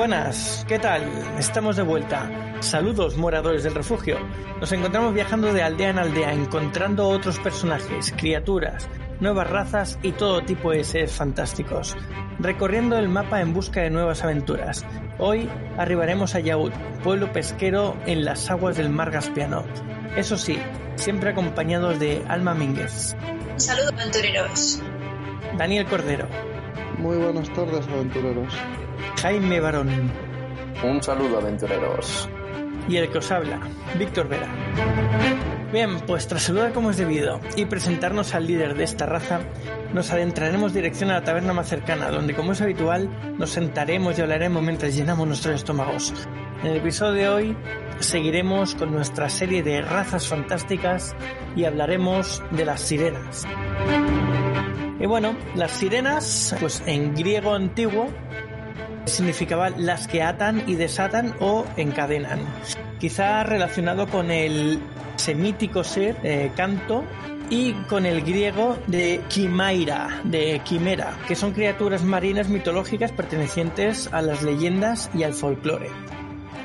Buenas, ¿qué tal? Estamos de vuelta. Saludos, moradores del refugio. Nos encontramos viajando de aldea en aldea, encontrando otros personajes, criaturas, nuevas razas y todo tipo de seres fantásticos, recorriendo el mapa en busca de nuevas aventuras. Hoy arribaremos a Yaud, pueblo pesquero en las aguas del mar Gaspiano. Eso sí, siempre acompañados de Alma Mínguez. Un saludo, aventureros. Daniel Cordero. Muy buenas tardes, aventureros. Jaime Barón. Un saludo, aventureros. Y el que os habla, Víctor Vera. Bien, pues tras saludar como es debido y presentarnos al líder de esta raza, nos adentraremos dirección a la taberna más cercana, donde como es habitual, nos sentaremos y hablaremos mientras llenamos nuestros estómagos. En el episodio de hoy seguiremos con nuestra serie de razas fantásticas y hablaremos de las sirenas. Y bueno, las sirenas, pues en griego antiguo, significaban las que atan y desatan o encadenan. Quizá relacionado con el semítico ser eh, canto y con el griego de Quimaira, de Quimera, que son criaturas marinas mitológicas pertenecientes a las leyendas y al folclore.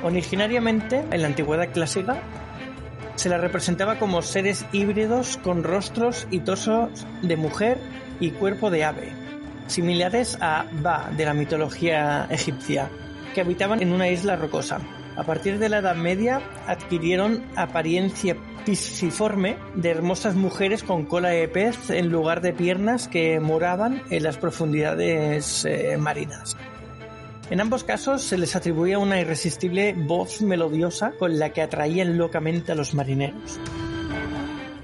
Originariamente, en la antigüedad clásica, se la representaba como seres híbridos con rostros y torsos de mujer y cuerpo de ave, similares a Ba de la mitología egipcia, que habitaban en una isla rocosa. A partir de la Edad Media adquirieron apariencia pisciforme de hermosas mujeres con cola de pez en lugar de piernas que moraban en las profundidades eh, marinas. En ambos casos se les atribuía una irresistible voz melodiosa con la que atraían locamente a los marineros.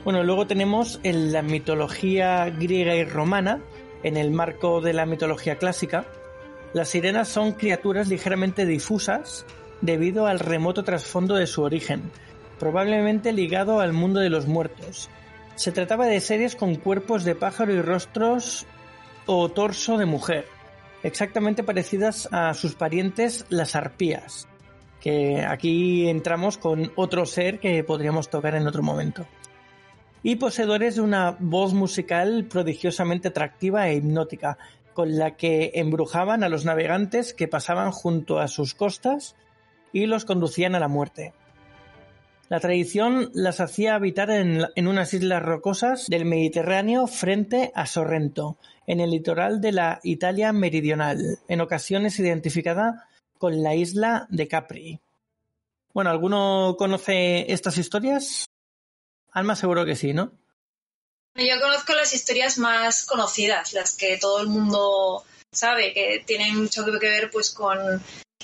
Bueno, luego tenemos en la mitología griega y romana, en el marco de la mitología clásica, las sirenas son criaturas ligeramente difusas debido al remoto trasfondo de su origen, probablemente ligado al mundo de los muertos. Se trataba de seres con cuerpos de pájaro y rostros o torso de mujer, exactamente parecidas a sus parientes las arpías, que aquí entramos con otro ser que podríamos tocar en otro momento. Y poseedores de una voz musical prodigiosamente atractiva e hipnótica, con la que embrujaban a los navegantes que pasaban junto a sus costas y los conducían a la muerte. La tradición las hacía habitar en, unas islas rocosas del Mediterráneo frente a Sorrento, en el litoral de la Italia meridional, en ocasiones identificada con la isla de Capri. Bueno, ¿alguno conoce estas historias? Alma seguro que sí, ¿no? Yo conozco las historias más conocidas, las que todo el mundo sabe, que tienen mucho que ver pues con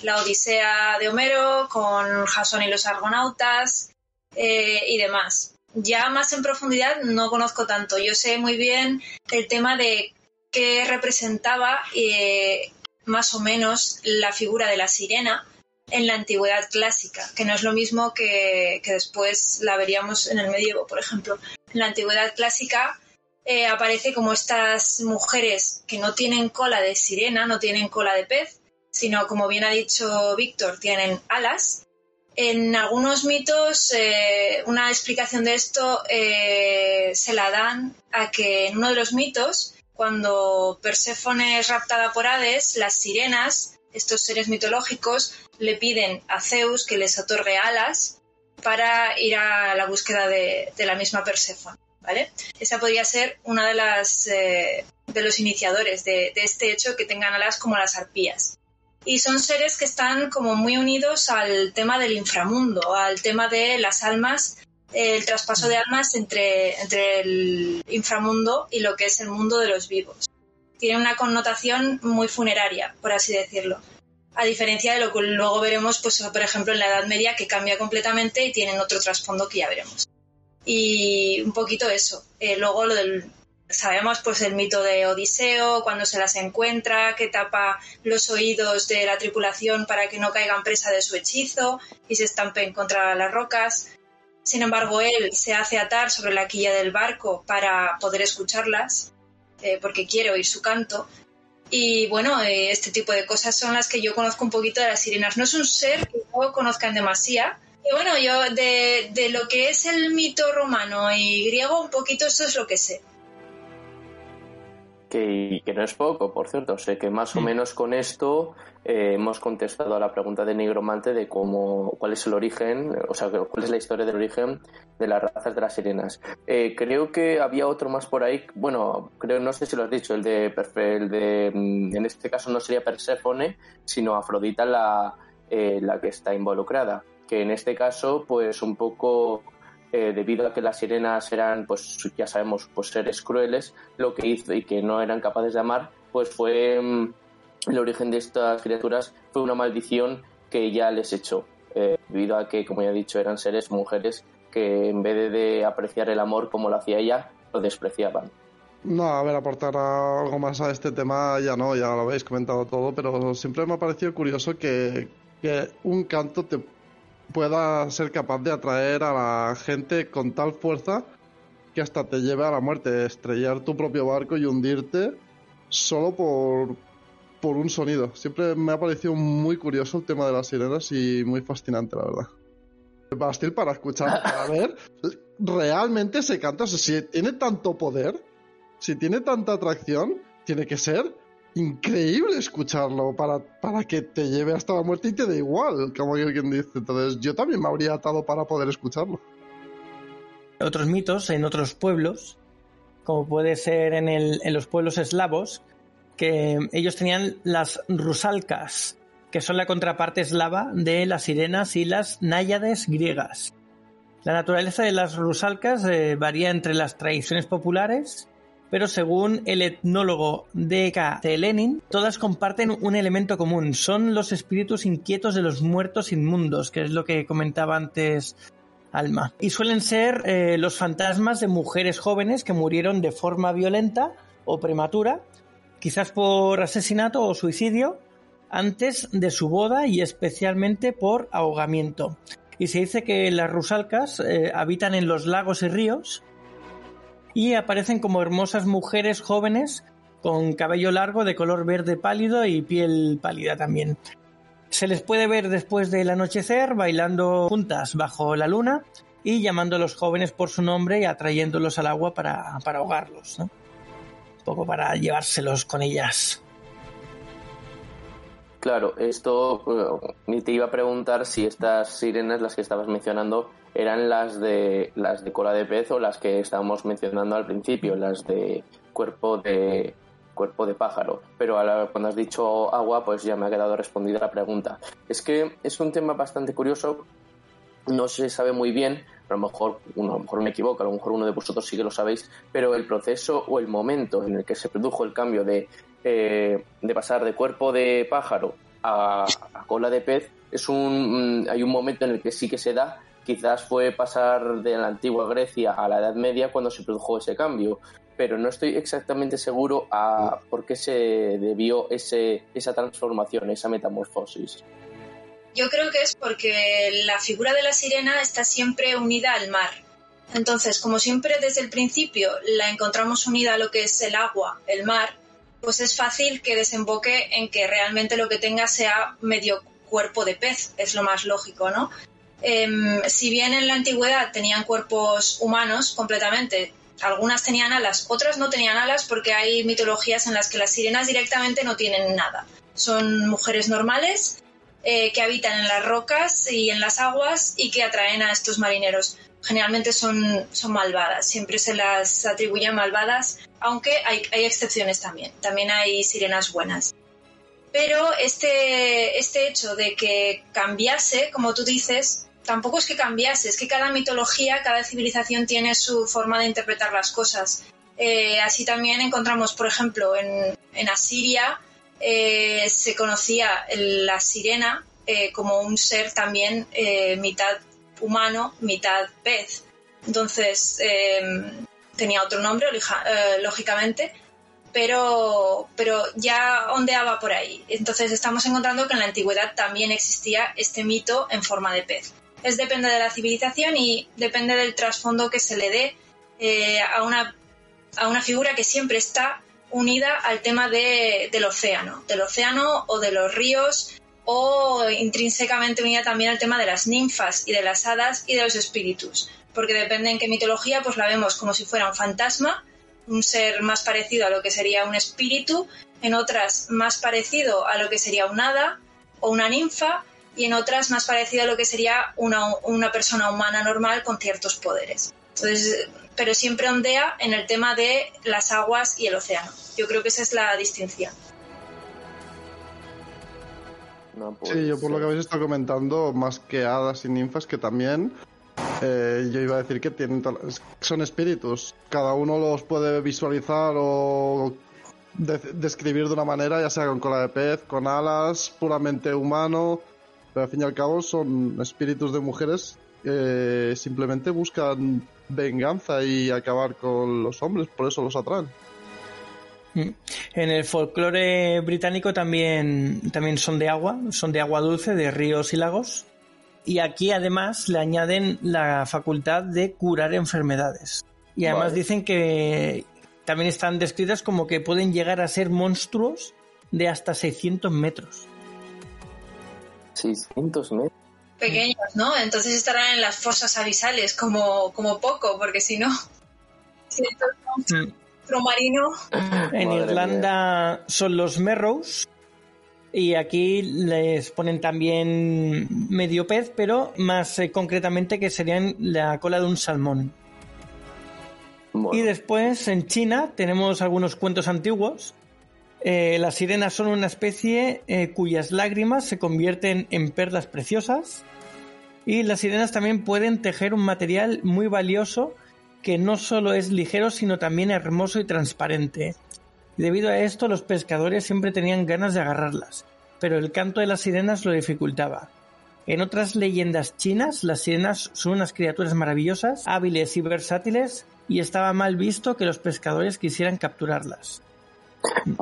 la Odisea de Homero, con Jasón y los Argonautas eh, y demás. Ya más en profundidad no conozco tanto. Yo sé muy bien el tema de qué representaba eh, más o menos la figura de la sirena en la antigüedad clásica, que no es lo mismo que, después la veríamos en el medievo, por ejemplo. En la antigüedad clásica eh, aparece como estas mujeres que no tienen cola de sirena, no tienen cola de pez, sino como bien ha dicho Víctor, tienen alas. En algunos mitos, eh, una explicación de esto eh, se la dan a que en uno de los mitos, cuando Perséfone es raptada por Hades, las sirenas, estos seres mitológicos, le piden a Zeus que les otorgue alas para ir a la búsqueda de, la misma Perséfone. ¿vale? Esa podría ser una de las eh, de los iniciadores de, de, este hecho que tengan alas como las arpías y son seres que están como muy unidos al tema del inframundo, al tema de las almas, el traspaso de almas entre, entre el inframundo y lo que es el mundo de los vivos. Tiene una connotación muy funeraria, por así decirlo. A diferencia de lo que luego veremos, pues, por ejemplo, en la Edad Media, que cambia completamente y tienen otro trasfondo que ya veremos. Y un poquito eso. Eh, luego lo del sabemos pues el mito de Odiseo, cuando se las encuentra, que tapa los oídos de la tripulación para que no caigan presa de su hechizo y se estampen contra las rocas. Sin embargo, él se hace atar sobre la quilla del barco para poder escucharlas, eh, porque quiere oír su canto. Y bueno, eh, este tipo de cosas son las que yo conozco un poquito de las sirenas. No es un ser que no conozcan demasiado. Y bueno, yo de, de lo que es el mito romano y griego, un poquito esto es lo que sé que, que, no es poco, por cierto. Sé que más o menos con esto eh, hemos contestado a la pregunta de Nigromante de cómo, cuál es el origen, o sea, cuál es la historia del origen de las razas de las sirenas. Eh, creo que había otro más por ahí, bueno, creo, no sé si lo has dicho, el de, el de mm, en este caso no sería Perséfone, sino Afrodita la, eh, la que está involucrada. Que en este caso, pues un poco eh, debido a que las sirenas eran, pues ya sabemos, pues seres crueles, lo que hizo y que no eran capaces de amar, pues fue mm, el origen de estas criaturas fue una maldición que ya les echó, eh, debido a que, como ya he dicho, eran seres mujeres que en vez de, apreciar el amor como lo hacía ella, lo despreciaban. No, a ver, aportar algo más a este tema ya no, ya lo habéis comentado todo, pero siempre me ha parecido curioso que, que un canto te pueda ser capaz de atraer a la gente con tal fuerza que hasta te lleve a la muerte, estrellar tu propio barco y hundirte solo por, por un sonido. Siempre me ha parecido muy curioso el tema de las sirenas y muy fascinante, la verdad. Bastil para escuchar, para ver realmente se canta. si tiene tanto poder, si tiene tanta atracción, tiene que ser increíble escucharlo para, para que te lleve hasta la muerte y te da igual, como alguien dice. Entonces yo también me habría atado para poder escucharlo. Otros mitos en otros pueblos, como puede ser en, el, en los pueblos eslavos, que ellos tenían las rusalcas, que son la contraparte eslava de las sirenas y las náyades griegas. La naturaleza de las rusalcas eh, varía entre las tradiciones populares pero según el etnólogo D.K. Lenin, todas comparten un elemento común, son los espíritus inquietos de los muertos inmundos, que es lo que comentaba antes Alma. Y suelen ser eh, los fantasmas de mujeres jóvenes que murieron de forma violenta o prematura, quizás por asesinato o suicidio, antes de su boda y especialmente por ahogamiento. Y se dice que las rusalcas eh, habitan en los lagos y ríos y aparecen como hermosas mujeres jóvenes con cabello largo de color verde pálido y piel pálida también. Se les puede ver después del anochecer bailando juntas bajo la luna y llamando a los jóvenes por su nombre y atrayéndolos al agua para, ahogarlos, Un poco para llevárselos con ellas. Claro, esto ni te iba a preguntar si estas sirenas, las que estabas mencionando, eran las de las de cola de pez o las que estábamos mencionando al principio, las de cuerpo de cuerpo de pájaro. Pero cuando has dicho agua, pues ya me ha quedado respondida la pregunta. Es que es un tema bastante curioso, no se sabe muy bien, a lo mejor, uno, a lo mejor me equivoco, a lo mejor uno de vosotros sí que lo sabéis, pero el proceso o el momento en el que se produjo el cambio de, eh, de pasar de cuerpo de pájaro a, cola de pez, es un, hay un momento en el que sí que se da quizás fue pasar de la antigua Grecia a la Edad Media cuando se produjo ese cambio, pero no estoy exactamente seguro a por qué se debió ese, esa transformación, esa metamorfosis. Yo creo que es porque la figura de la sirena está siempre unida al mar. Entonces, como siempre desde el principio la encontramos unida a lo que es el agua, el mar, pues es fácil que desemboque en que realmente lo que tenga sea medio cuerpo de pez, es lo más lógico, ¿no? Em, si bien en la antigüedad tenían cuerpos humanos completamente, algunas tenían alas, otras no tenían alas porque hay mitologías en las que las sirenas directamente no tienen nada. Son mujeres normales eh, que habitan en las rocas y en las aguas y que atraen a estos marineros. Generalmente son, son malvadas, siempre se las atribuyen malvadas, aunque hay, hay excepciones también. También hay sirenas buenas. Pero este, este hecho de que cambiase, como tú dices, tampoco es que cambiase, es que cada mitología, cada civilización tiene su forma de interpretar las cosas. Eh, así también encontramos, por ejemplo, en, Asiria eh, se conocía la sirena eh, como un ser también mitad humano, mitad pez. Entonces, tenía otro nombre, lógicamente, pero, pero ya ondeaba por ahí. Entonces estamos encontrando que en la antigüedad también existía este mito en forma de pez. Es depende de la civilización y depende del trasfondo que se le dé eh, a, una, a una figura que siempre está unida al tema de, del océano, del océano o de los ríos o intrínsecamente unida también al tema de las ninfas y de las hadas y de los espíritus, porque depende en qué mitología pues la vemos como si fuera un fantasma, un ser más parecido a lo que sería un espíritu, en otras más parecido a lo que sería un hada o una ninfa y en otras más parecido a lo que sería una, una persona humana normal con ciertos poderes. Entonces, pero siempre ondea en el tema de las aguas y el océano. Yo creo que esa es la distinción. sí, yo por lo que habéis estado comentando, más que hadas y ninfas, que también eh, yo iba a decir que tienen son espíritus. Cada uno los puede visualizar o describir de una manera, ya sea con cola de pez, con alas, puramente humano, pero al fin y al cabo son espíritus de mujeres que simplemente buscan venganza y acabar con los hombres, por eso los atraen. Mm. En el folclore británico también, también son de agua, son de agua dulce, de ríos y lagos. Y aquí además le añaden la facultad de curar enfermedades. Y además dicen que también están descritas como que pueden llegar a ser monstruos de hasta 600 metros. 600 metros. Pequeños, ¿no? Entonces estarán en las fosas abisales como, como poco, porque si no... marino. En Irlanda son los Merrows. Y aquí les ponen también medio pez, pero más eh, concretamente que serían la cola de un salmón. Y después en China tenemos algunos cuentos antiguos. Eh, las sirenas son una especie eh, cuyas lágrimas se convierten en perlas preciosas. Y las sirenas también pueden tejer un material muy valioso que no solo es ligero, sino también hermoso y transparente. Debido a esto, los pescadores siempre tenían ganas de agarrarlas, pero el canto de las sirenas lo dificultaba. En otras leyendas chinas, las sirenas son unas criaturas maravillosas, hábiles y versátiles, y estaba mal visto que los pescadores quisieran capturarlas.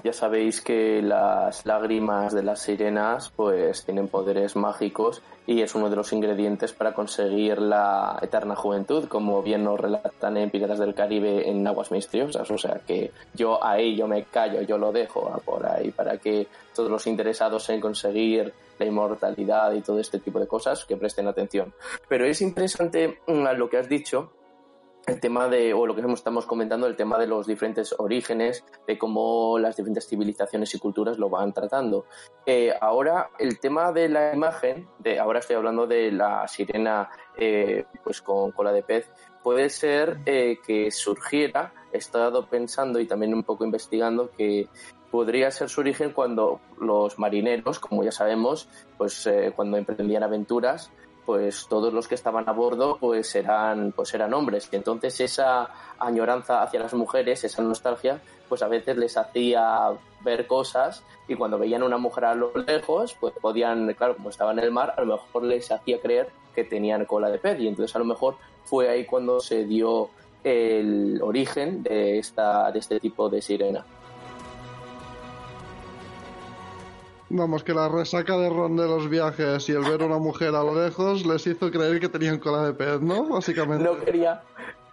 Ya sabéis que las lágrimas de las sirenas pues tienen poderes mágicos y es uno de los ingredientes para conseguir la eterna juventud, como bien nos relatan en Piratas del Caribe en Aguas Misteriosas. O sea que yo ahí yo me callo, yo lo dejo por ahí para que todos los interesados en conseguir la inmortalidad y todo este tipo de cosas que presten atención. Pero es interesante mm, lo que has dicho el tema de, o lo que estamos comentando, el tema de los diferentes orígenes, de cómo las diferentes civilizaciones y culturas lo van tratando. Eh, ahora, el tema de la imagen, de, ahora estoy hablando de la sirena eh, pues con cola de pez, puede ser eh, que surgiera, he estado pensando y también un poco investigando que podría ser su origen cuando los marineros, como ya sabemos, pues cuando emprendían aventuras, pues todos los que estaban a bordo pues eran pues eran hombres. Y entonces esa añoranza hacia las mujeres esa nostalgia pues a veces les hacía ver cosas y cuando veían una mujer a lo lejos pues podían claro como estaba en el mar a lo mejor les hacía creer que tenían cola de pez. Y entonces a lo mejor fue ahí cuando se dio el origen de esta de este tipo de sirena Vamos, que la resaca de Ron de los viajes y el ver a una mujer a lo lejos les hizo creer que tenían cola de pez, ¿no? Básicamente. No quería,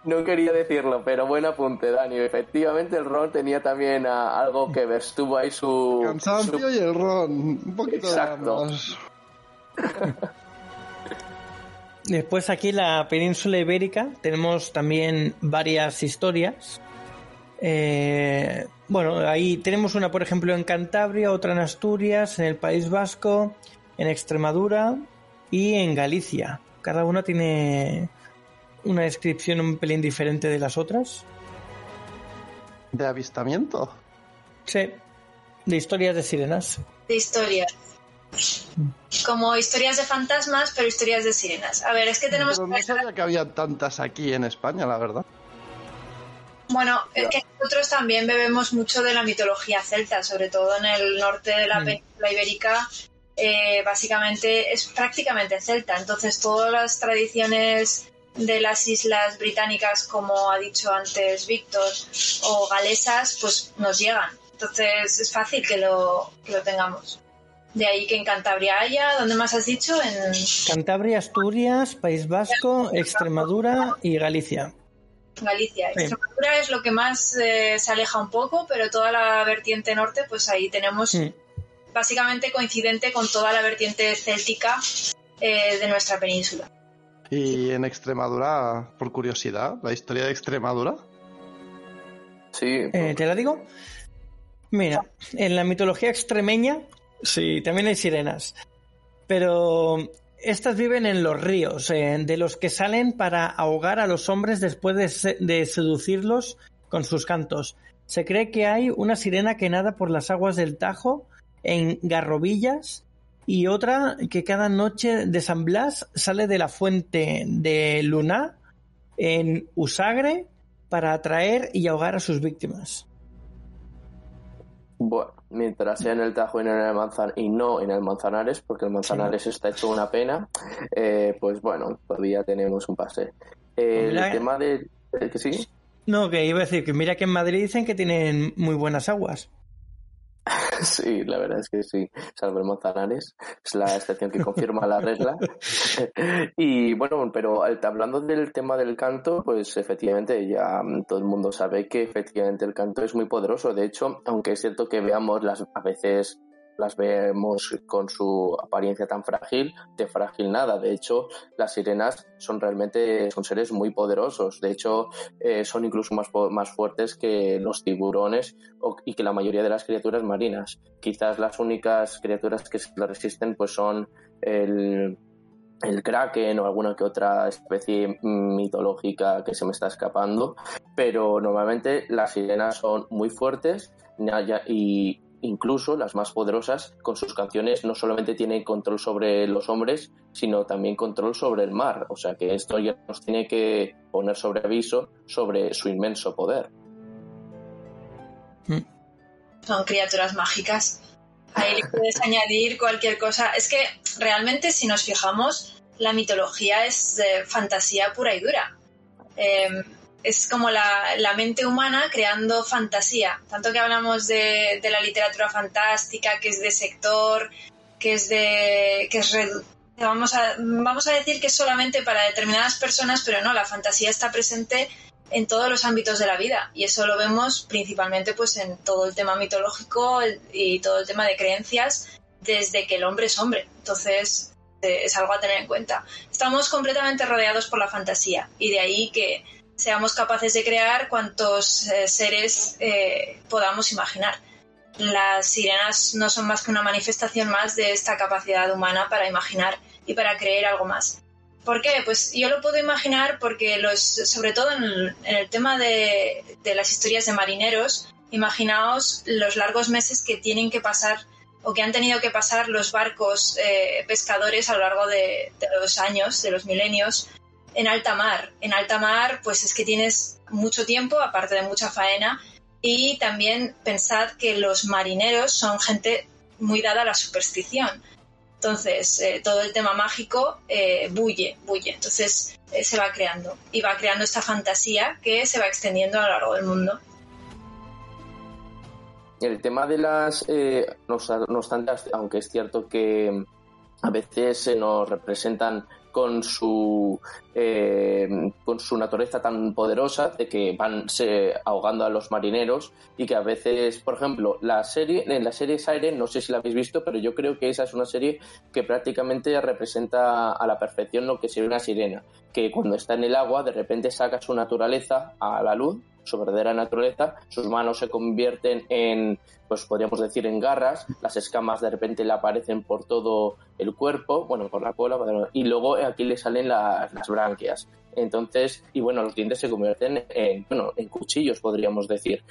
no quería decirlo, pero buen apunte, Dani. Efectivamente, el Ron tenía también algo que ver. Estuvo ahí su. Cansancio y el Ron. Un poquito Exacto. Después aquí la península ibérica tenemos también varias historias eh, bueno, ahí tenemos una, por ejemplo, en Cantabria, otra en Asturias, en el País Vasco, en Extremadura y en Galicia. Cada una tiene una descripción un pelín diferente de las otras. ¿De avistamiento? Sí, de historias de sirenas. De historias. Como historias de fantasmas, pero historias de sirenas. A ver, es que tenemos... no sabía que había tantas aquí en España, la verdad. Bueno, es que nosotros también bebemos mucho de la mitología celta, sobre todo en el norte de la mm. península ibérica. Eh, básicamente es prácticamente celta, entonces todas las tradiciones de las islas británicas, como ha dicho antes Víctor, o galesas, pues nos llegan. Entonces es fácil que lo, que lo tengamos. De ahí que en Cantabria haya, ¿dónde más has dicho? En Cantabria, Asturias, País Vasco, Extremadura y Galicia. Galicia. Extremadura es lo que más eh, se aleja un poco, pero toda la vertiente norte, pues ahí tenemos básicamente coincidente con toda la vertiente céltica eh, de nuestra península. ¿Y en Extremadura, por curiosidad, la historia de Extremadura? Sí. Eh, ¿Te la digo? Mira, en la mitología extremeña Sí, también hay sirenas. Pero estas viven en los ríos, eh, de los que salen para ahogar a los hombres después de, seducirlos con sus cantos. Se cree que hay una sirena que nada por las aguas del Tajo en Garrobillas y otra que cada noche de San Blas sale de la fuente de Luna en Usagre para atraer y ahogar a sus víctimas. Bueno, mientras sea en el Tajo y, en el Manzan y no en el Manzanares, porque el Manzanares está hecho una pena, eh, pues bueno, todavía tenemos un pase. el tema de... ¿Que sí? No, que iba a decir que mira que en Madrid dicen que tienen muy buenas aguas. Sí, la verdad es que sí, salvo el Manzanares, es la excepción que confirma la regla. y bueno, pero hablando del tema del canto, pues efectivamente ya todo el mundo sabe que efectivamente el canto es muy poderoso. De hecho, aunque es cierto que veamos las a veces las vemos con su apariencia tan frágil, de frágil nada. De hecho, las sirenas son realmente son seres muy poderosos. De hecho, eh, son incluso más, más fuertes que los tiburones y que la mayoría de las criaturas marinas. Quizás las únicas criaturas que se resisten pues son el, el kraken o alguna que otra especie mitológica que se me está escapando, pero normalmente las sirenas son muy fuertes y, incluso las más poderosas, con sus canciones no solamente tienen control sobre los hombres, sino también control sobre el mar. O sea que esto ya nos tiene que poner sobre aviso sobre su inmenso poder. Hmm. Son criaturas mágicas. Ahí le puedes añadir cualquier cosa. Es que realmente si nos fijamos, la mitología es fantasía pura y dura. Em, es como la, la, mente humana creando fantasía. Tanto que hablamos de, de, la literatura fantástica, que es de sector, que es de. que es vamos a, vamos a decir que es solamente para determinadas personas, pero no, la fantasía está presente en todos los ámbitos de la vida. Y eso lo vemos principalmente pues en todo el tema mitológico y todo el tema de creencias desde que el hombre es hombre. Entonces eh, es algo a tener en cuenta. Estamos completamente rodeados por la fantasía y de ahí que seamos capaces de crear cuantos eh, seres eh, podamos imaginar. Las sirenas no son más que una manifestación más de esta capacidad humana para imaginar y para creer algo más. ¿Por qué? Pues yo lo puedo imaginar porque los, sobre todo en el, tema de, las historias de marineros, imaginaos los largos meses que tienen que pasar o que han tenido que pasar los barcos eh, pescadores a lo largo de, los años, de los milenios, en alta mar. En alta mar, pues es que tienes mucho tiempo, aparte de mucha faena, y también pensad que los marineros son gente muy dada a la superstición. Entonces, eh, todo el tema mágico eh, bulle, bulle. Entonces, eh, se va creando y va creando esta fantasía que se va extendiendo a lo largo del mundo. El tema de las, no obstante, aunque es cierto que a veces se nos representan con su, eh, con su naturaleza tan poderosa de que van se, ahogando a los marineros y que a veces, por ejemplo, la serie, en la serie Siren, no sé si la habéis visto, pero yo creo que esa es una serie que prácticamente representa a la perfección lo que sería una sirena, que cuando está en el agua de repente saca su naturaleza a la luz su verdadera naturaleza, sus manos se convierten en, pues podríamos decir, en garras, las escamas de repente le aparecen por todo el cuerpo, bueno, por la cola, y luego aquí le salen las, las branquias. Entonces, y bueno, los dientes se convierten en, bueno, en cuchillos, podríamos decir.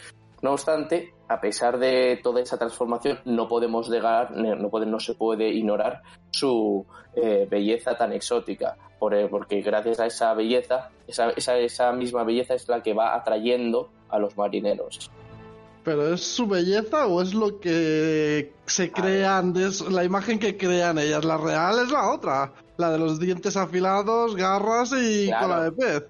No obstante, a pesar de toda esa transformación, no podemos negar, no, puede, no se puede ignorar su eh, belleza tan exótica, eh, porque gracias a esa belleza, esa, esa, esa misma belleza es la que va atrayendo a los marineros. ¿Pero es su belleza o es lo que se crean, es la imagen que crean ellas? La real es la otra. La de los dientes afilados, garras y Claro. cola de pez.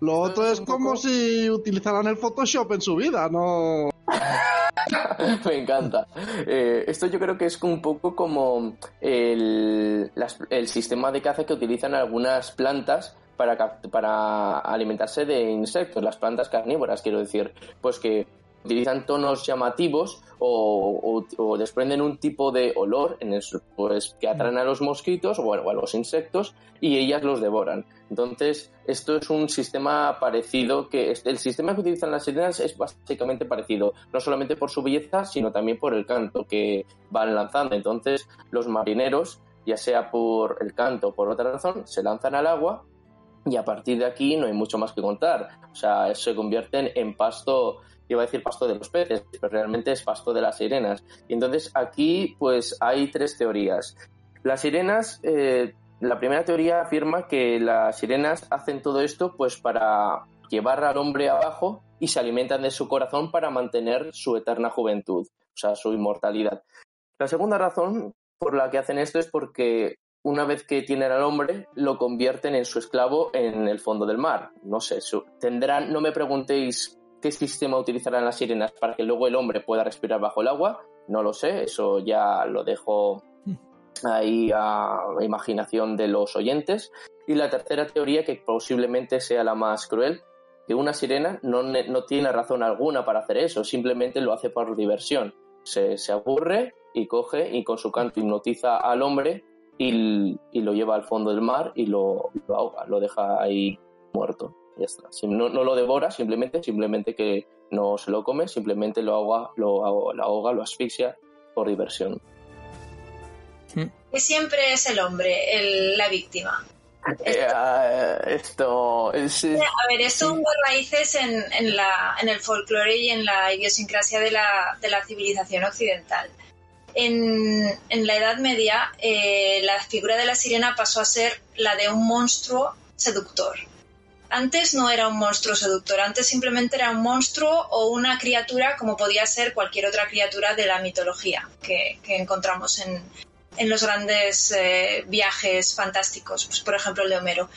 Lo otro es como poco- si utilizaran el Photoshop en su vida, ¿no? Me encanta. Eh, esto yo creo que es un poco como el, las- el sistema de caza que utilizan algunas plantas para, para alimentarse de insectos, las plantas carnívoras, quiero decir, pues que utilizan tonos llamativos o, o- o desprenden un tipo de olor en el, pues, que atraen a los mosquitos o, bueno, a los insectos y ellas los devoran. Entonces, esto es un sistema parecido que el sistema que utilizan las sirenas es básicamente parecido, no solamente por su belleza, sino también por el canto que van lanzando. Entonces, los marineros, ya sea por el canto o por otra razón, se lanzan al agua y a partir de aquí no hay mucho más que contar. O sea, se convierten en pasto, iba a decir pasto de los peces, pero realmente es pasto de las sirenas. Y entonces aquí pues hay tres teorías. Las sirenas, eh, la primera teoría afirma que las sirenas hacen todo esto pues para llevar al hombre abajo y se alimentan de su corazón para mantener su eterna juventud, o sea, su inmortalidad. La segunda razón por la que hacen esto es porque una vez que tienen al hombre, lo convierten en su esclavo en el fondo del mar. No sé, tendrán, no me preguntéis qué sistema utilizarán las sirenas para que luego el hombre pueda respirar bajo el agua. No lo sé, eso ya lo dejo ahí a imaginación de los oyentes. Y la tercera teoría, que posiblemente sea la más cruel, que una sirena no, no tiene razón alguna para hacer eso, simplemente lo hace por diversión. Se, se aburre y coge y con su canto hipnotiza al hombre y, y lo lleva al fondo del mar y lo, lo ahoga, lo deja ahí muerto. Ya está. No, no lo devora, simplemente, simplemente que no se lo come, simplemente lo ahoga, lo, ahoga- lo ahoga, lo asfixia por diversión. Que siempre es el hombre, el- la víctima. Eh, ah, esto es, es- A ver, esto hunde raíces en, en, la, en el folclore y en la idiosincrasia de la, de la civilización occidental. En, en la Edad Media, eh, la figura de la sirena pasó a ser la de un monstruo seductor. Antes no era un monstruo seductor, antes simplemente era un monstruo o una criatura como podía ser cualquier otra criatura de la mitología que, encontramos en, en los grandes eh, viajes fantásticos, pues, por ejemplo el de Homero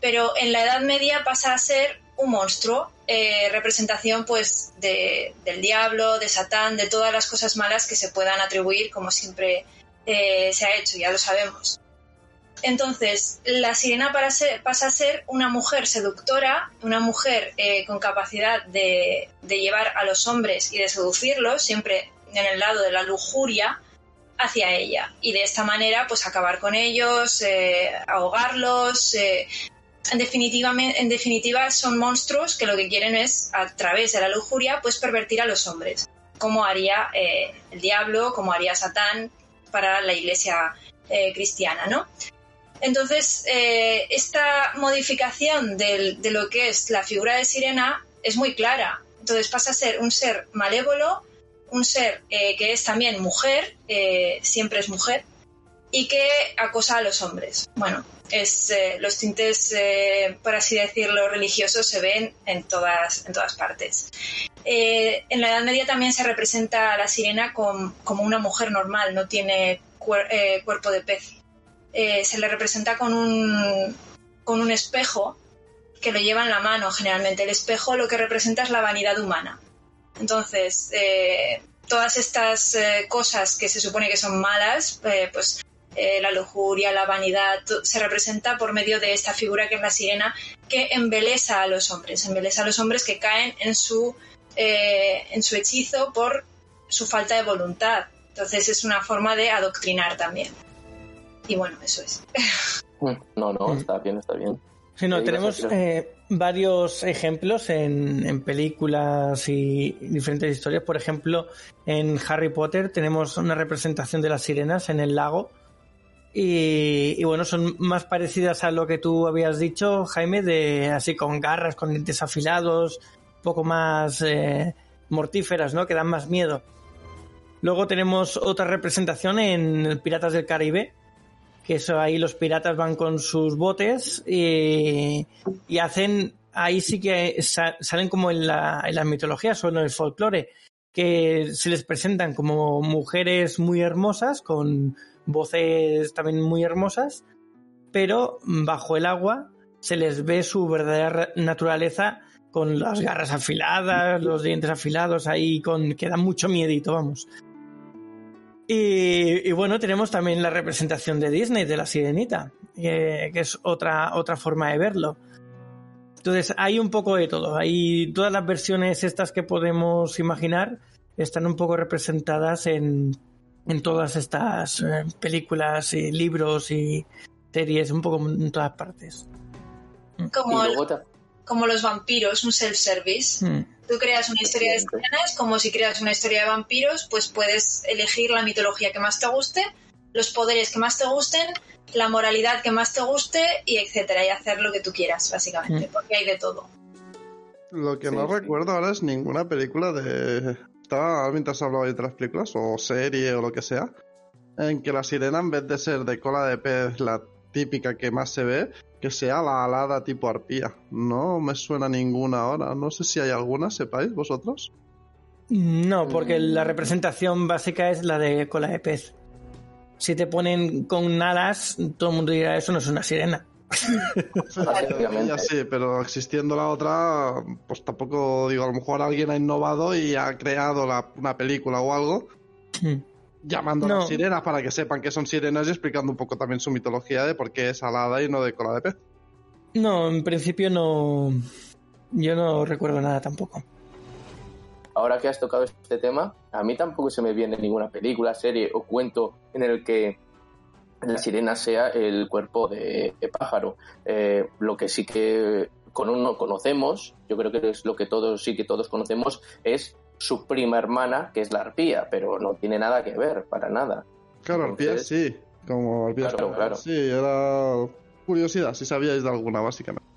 pero en la Edad Media pasa a ser un monstruo, eh, representación pues de- del diablo, de Satán, de todas las cosas malas que se puedan atribuir, como siempre eh, se ha hecho, ya lo sabemos. Entonces, la sirena pasa a ser una mujer seductora, una mujer eh, con capacidad de, llevar a los hombres y de seducirlos, siempre en el lado de la lujuria, hacia ella. Y de esta manera, pues acabar con ellos, eh, ahogarlos. eh, en, definitiva, en definitiva, son monstruos que lo que quieren es, a través de la lujuria, pues pervertir a los hombres, como haría el diablo, como haría Satán para la iglesia cristiana, ¿no? Entonces, eh, esta modificación de lo que es la figura de sirena es muy clara. Entonces pasa a ser un ser malévolo, un ser eh, que es también mujer, eh, siempre es mujer, y que acosa a los hombres. Bueno, es, los tintes, por así decirlo, religiosos se ven en todas, partes. En la Edad Media también se representa a la sirena com- como una mujer normal, no tiene cuer- cuerpo de pez. Eh, se le representa con un, con un espejo que lo lleva en la mano generalmente. El espejo lo que representa es la vanidad humana. Entonces, eh, todas estas eh, cosas que se supone que son malas, pues la lujuria, la vanidad, se representa por medio de esta figura que es la sirena, que embelesa a los hombres, embelesa a los hombres que caen en su, en su hechizo por su falta de voluntad. Entonces es una forma de adoctrinar también. Y bueno, eso es. No, no, está bien, está bien. Sí, no, tenemos eh, varios ejemplos en, en películas y diferentes historias. Por ejemplo, en Harry Potter tenemos una representación de las sirenas en el lago. Y, y bueno, son más parecidas a lo que tú habías dicho, Jaime, de así con garras, con dientes afilados, un poco más eh, mortíferas, ¿no? Que dan más miedo. Luego tenemos otra representación en Piratas del Caribe, que eso ahí los piratas van con sus botes y, y hacen, ahí sí que sa- salen como en la, en las mitologías o en el folclore, que se les presentan como mujeres muy hermosas, con voces también muy hermosas, pero bajo el agua se les ve su verdadera naturaleza con las garras afiladas, los dientes afilados ahí, con que da mucho miedito, vamos. Y, y, bueno, tenemos también la representación de Disney de la sirenita, eh, que es otra, otra forma de verlo. Entonces, hay un poco de todo. Hay todas las versiones estas que podemos imaginar están un poco representadas en, en todas estas eh, películas y libros y series, un poco en todas partes. Como, el, como los vampiros, un self-service. Mm. Tú creas una historia de sirenas, como si creas una historia de vampiros, pues puedes elegir la mitología que más te guste, los poderes que más te gusten, la moralidad que más te guste y etcétera, y hacer lo que tú quieras, básicamente, Mm. porque hay de todo. Lo que Sí, no sí. recuerdo ahora es ninguna película de. Estaba mientras hablaba de otras películas, o serie o lo que sea, en que la sirena, en vez de ser de cola de pez, la típica que más se ve, que sea la alada tipo arpía. No me suena ninguna ahora. No sé si hay alguna, sepáis vosotros. No, porque Mm. la representación básica es la de cola de pez. Si te ponen con alas, todo el mundo dirá, eso no es una sirena. Ya sí, pero existiendo la otra, pues tampoco digo, a lo mejor alguien ha innovado y ha creado la- una película o algo Mm. Llamando a No. las sirenas para que sepan que son sirenas y explicando un poco también su mitología de por qué es alada y no de cola de pez. No, en principio no. Yo no recuerdo nada tampoco. Ahora que has tocado este tema, a mí tampoco se me viene ninguna película, serie o cuento en el que la sirena sea el cuerpo de, de pájaro. Eh, lo que sí que con uno conocemos, yo creo que es lo que todos sí que todos conocemos, es su prima hermana, que es la arpía, pero no tiene nada que ver, para nada. Claro, Entonces- sí, como pie Claro, claro. Sí, era curiosidad, si sabíais de alguna, básicamente.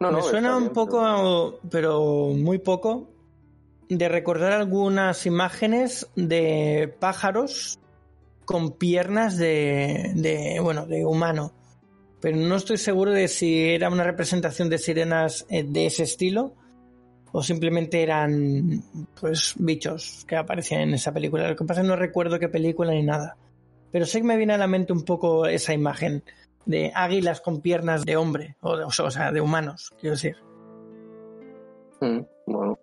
No, no, Me suena un poco, pero muy poco, de recordar algunas imágenes de pájaros con piernas de, de, bueno, de humano. Pero no estoy seguro de si era una representación de sirenas eh, de ese estilo o simplemente eran pues bichos que aparecían en esa película. Lo que pasa es que no recuerdo qué película ni nada. Pero sé que me viene a la mente un poco esa imagen de águilas con piernas de hombre, o, de- o sea, de humanos, quiero decir. Mm, Bueno.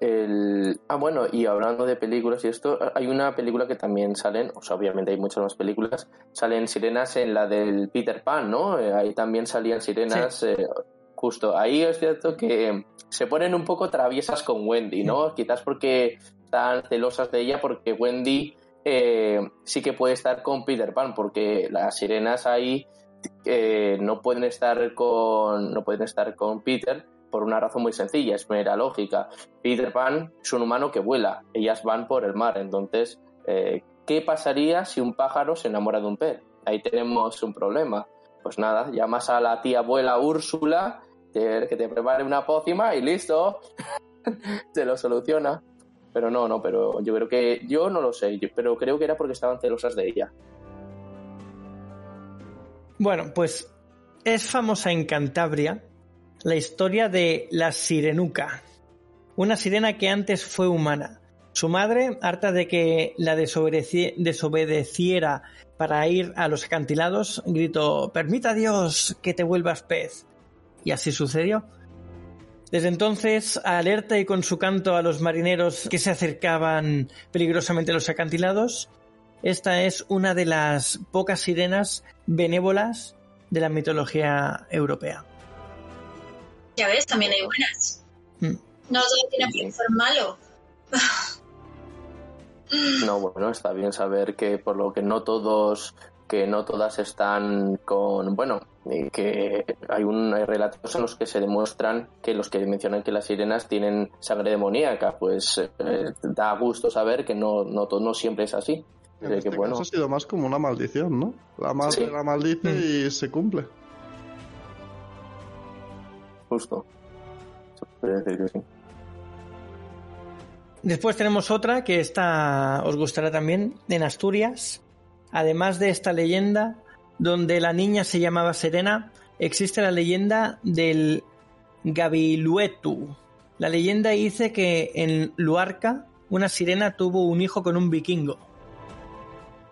El... Ah, bueno, y hablando de películas y esto, hay una película que también salen, o sea, obviamente hay muchas más películas, salen sirenas en la del Peter Pan, ¿no? Eh, Ahí también salían sirenas, eh, justo. Ahí es cierto que se ponen un poco traviesas con Wendy, ¿no? Quizás porque están celosas de ella, porque Wendy eh, sí que puede estar con Peter Pan, porque las sirenas ahí eh, no pueden estar con no pueden estar con Peter por una razón muy sencilla, es mera lógica. Peter Pan es un humano que vuela, ellas van por el mar, entonces, eh, ¿qué pasaría si un pájaro se enamora de un pez? Ahí tenemos un problema. Pues nada, llamas a la tía abuela Úrsula que te prepare una pócima y listo, te lo soluciona. Pero no, no, pero yo creo que, yo no lo sé, pero creo que era porque estaban celosas de ella. Bueno, pues es famosa en Cantabria la historia de la sirenuca, una sirena que antes fue humana. Su madre, harta de que la desobedeci- desobedeciera para ir a los acantilados, gritó, permita Dios que te vuelvas pez. Y así sucedió. Desde entonces, alerta y con su canto a los marineros que se acercaban peligrosamente a los acantilados, esta es una de las pocas sirenas benévolas de la mitología europea. Ya ves, también hay buenas. Mm. No todo tiene que ser malo. No, bueno, está bien saber que por lo que no todos, que no todas están con, bueno, y que hay un hay relatos en los que se demuestran que los que mencionan que las sirenas tienen sangre demoníaca, pues eh, da gusto saber que no, no, no siempre es así. En este que bueno, caso ha sido más como una maldición, ¿no? La madre Sí. la maldice Mm. y se cumple. justo. Se puede decir que sí. Después tenemos otra que esta os gustará también, en Asturias. Además de esta leyenda, donde la niña se llamaba Serena, existe la leyenda del Gabiluetu. La leyenda dice que en Luarca una sirena tuvo un hijo con un vikingo.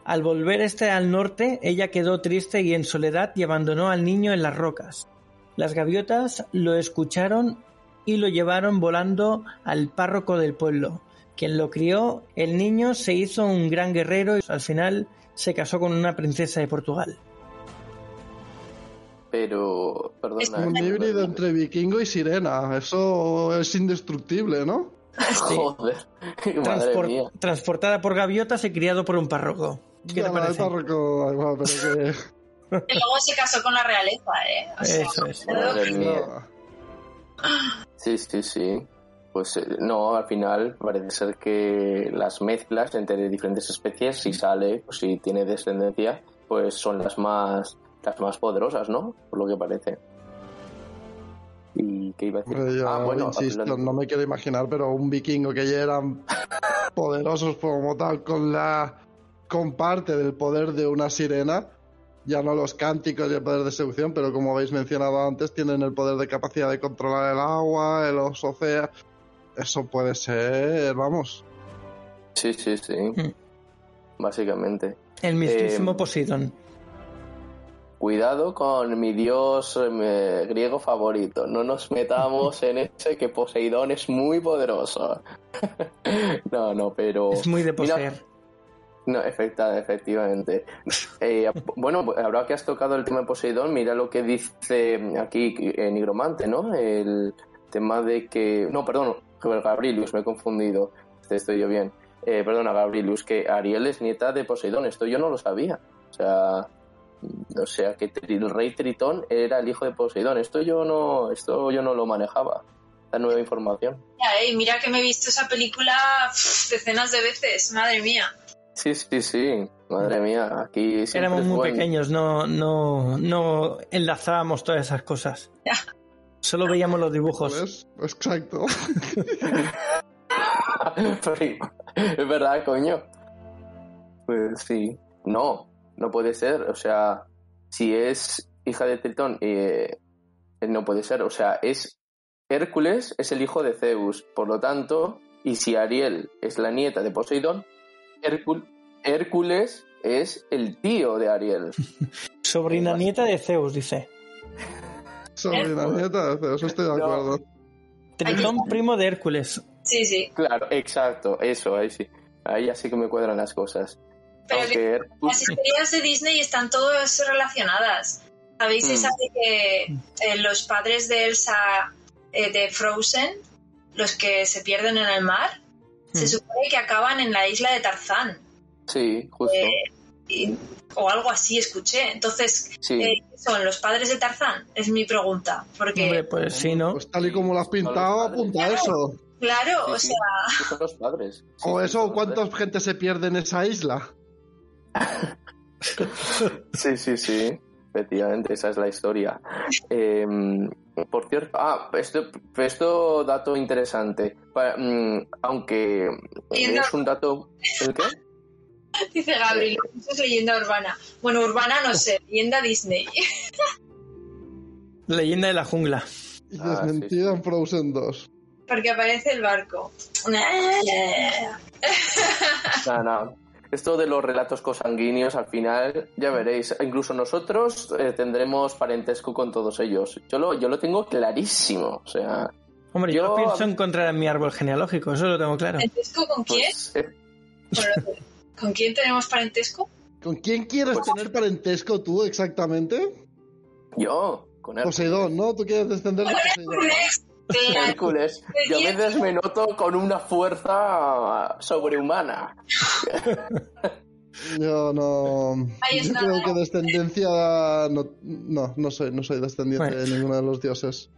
Al volver este al norte, ella quedó triste y en soledad y abandonó al niño en las rocas. Las gaviotas lo escucharon y lo llevaron volando al párroco del pueblo, quien lo crió. El niño se hizo un gran guerrero y al final se casó con una princesa de Portugal. Pero, perdona. Un híbrido entre vikingo y sirena. Eso es indestructible, ¿no? Joder, madre Transpor- mía. transportada por gaviotas y criado por un párroco. ¿Qué te parece? párroco, da igual, pero que... Que luego se casó con la realeza, ¿eh? O sea, Eso es. Madre mía. No. Sí, sí, sí. Pues eh, no, al final parece ser que las mezclas entre diferentes especies, si sale, pues si tiene descendencia, pues son las más las más poderosas, ¿no? Por lo que parece. ¿Y qué iba a decir? Hombre, yo ah, bueno, insisto, no me quiero imaginar, pero un vikingo que ya eran poderosos como tal, con la con parte del poder de una sirena, ya no los cánticos y el poder de seducción, pero como habéis mencionado antes, tienen el poder de capacidad de controlar el agua, los océanos. Eso puede ser, vamos. Sí, sí, sí. Mm. Básicamente. El mismísimo Eh, Poseidón. Cuidado con mi dios eh, griego favorito. No nos metamos en ese que Poseidón es muy poderoso. no, no, pero. Es muy de Mira, poseer. No, efecta, efectivamente. Eh, bueno, ahora que has tocado el tema de Poseidón, mira lo que dice aquí eh, Nigromante, ¿no? El tema de que. No, perdón, Gabrielius, me he confundido. Este Estoy yo bien. Eh, perdona, Gabrielius, que Ariel es nieta de Poseidón. Esto yo no lo sabía. O sea. O sea, que el rey Tritón era el hijo de Poseidón. Esto yo no, esto yo no lo manejaba. La nueva información. ¿eh? Mira que me he visto esa película pff, decenas de veces, madre mía. Sí, sí, sí. Madre mía, aquí Éramos muy pequeños, no, no, no enlazábamos todas esas cosas. Solo veíamos los dibujos. ¿Ves? Exacto. Pero, es verdad, coño. Pues sí. No, no puede ser. O sea, si es hija de Tritón, eh, no puede ser. O sea, es Hércules es el hijo de Zeus. Por lo tanto, y si Ariel es la nieta de Poseidón, Hércul- Hércules es el tío de Ariel. Sobrina nieta de Zeus, dice. De Zeus, estoy de acuerdo. Tritón primo de Hércules. Sí, sí. Claro, exacto, eso, ahí sí. Ahí así que me cuadran las cosas. Pero Aunque que Hércules- las historias de Disney están todas relacionadas. ¿Sabéis Mm. esa de que eh, los padres de Elsa eh, de Frozen, los que se pierden en el mar, se Mm. supone que acaban en la isla de Tarzán? Sí, justo. Eh, y- o algo así escuché. Entonces, Sí. eh, ¿qué ¿son los padres de Tarzán? Es mi pregunta. Porque, Hombre, pues sí, ¿no? Pues tal y como lo has pintado, apunta a eso. claro, Sí, o sí. sea, son los padres. Sí, O eso, son los ¿cuánta padres. gente se pierde en esa isla? Sí, sí, sí. Efectivamente, esa es la historia. Eh, por cierto, ah, esto, esto dato interesante. Mm, aunque es un dato. ¿El qué? dice Gabriel, eso es leyenda urbana. Bueno, urbana no sé, leyenda Disney. Leyenda de la jungla. Y Ah, desmentida en Frozen 2. Porque aparece el barco. Nada, nada. Esto de los relatos cosanguíneos, al final, ya veréis, incluso nosotros eh, tendremos parentesco con todos ellos. Yo lo, yo lo tengo clarísimo. O sea, Hombre, yo, Yo- pienso encontrar en mi árbol genealógico, eso lo tengo claro. ¿Parentesco con quién? pues, eh, ¿Con, quién tenemos parentesco? ¿Con quién quieres Pues- tener parentesco tú exactamente? yo, con Hércules. Poseidón, ¿no? Tú quieres descender de Poseidón. Hércules. Yo me desmenoto con una fuerza sobrehumana. Yo no. Ahí Yo está. creo que descendencia. No, no, no soy, no soy descendiente Bueno. de ninguno de los dioses.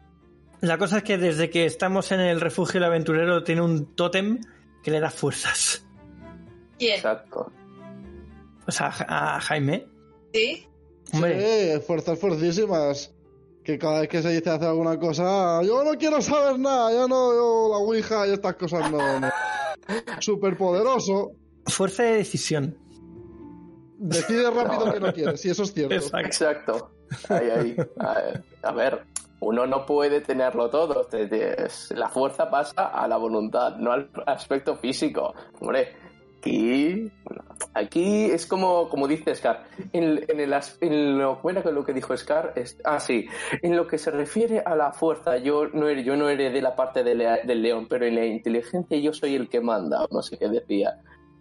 La cosa es que desde que estamos en el refugio del aventurero tiene un tótem que le da fuerzas. ¿Quién? Exacto. O sea, a a Jaime. ¿Sí? Hombre, Sí, fuerzas fuertísimas. Que cada vez que se dice hacer alguna cosa, yo no quiero saber nada, ya no, yo la Ouija y estas cosas no. no. Súper poderoso. fuerza de decisión. Decide rápido que no quieres, y eso es cierto. Exacto. Exacto. Ahí, ahí. A, ver, uno no puede tenerlo todo. La fuerza pasa a la voluntad, no al aspecto físico. Hombre, aquí Aquí es como, como dice Scar, en, en, el, en lo, bueno, lo que dijo Scar, es, ah, sí, en lo que se refiere a la fuerza, yo no, yo no de la parte del león, pero en la inteligencia yo soy el que manda, no sé qué decía.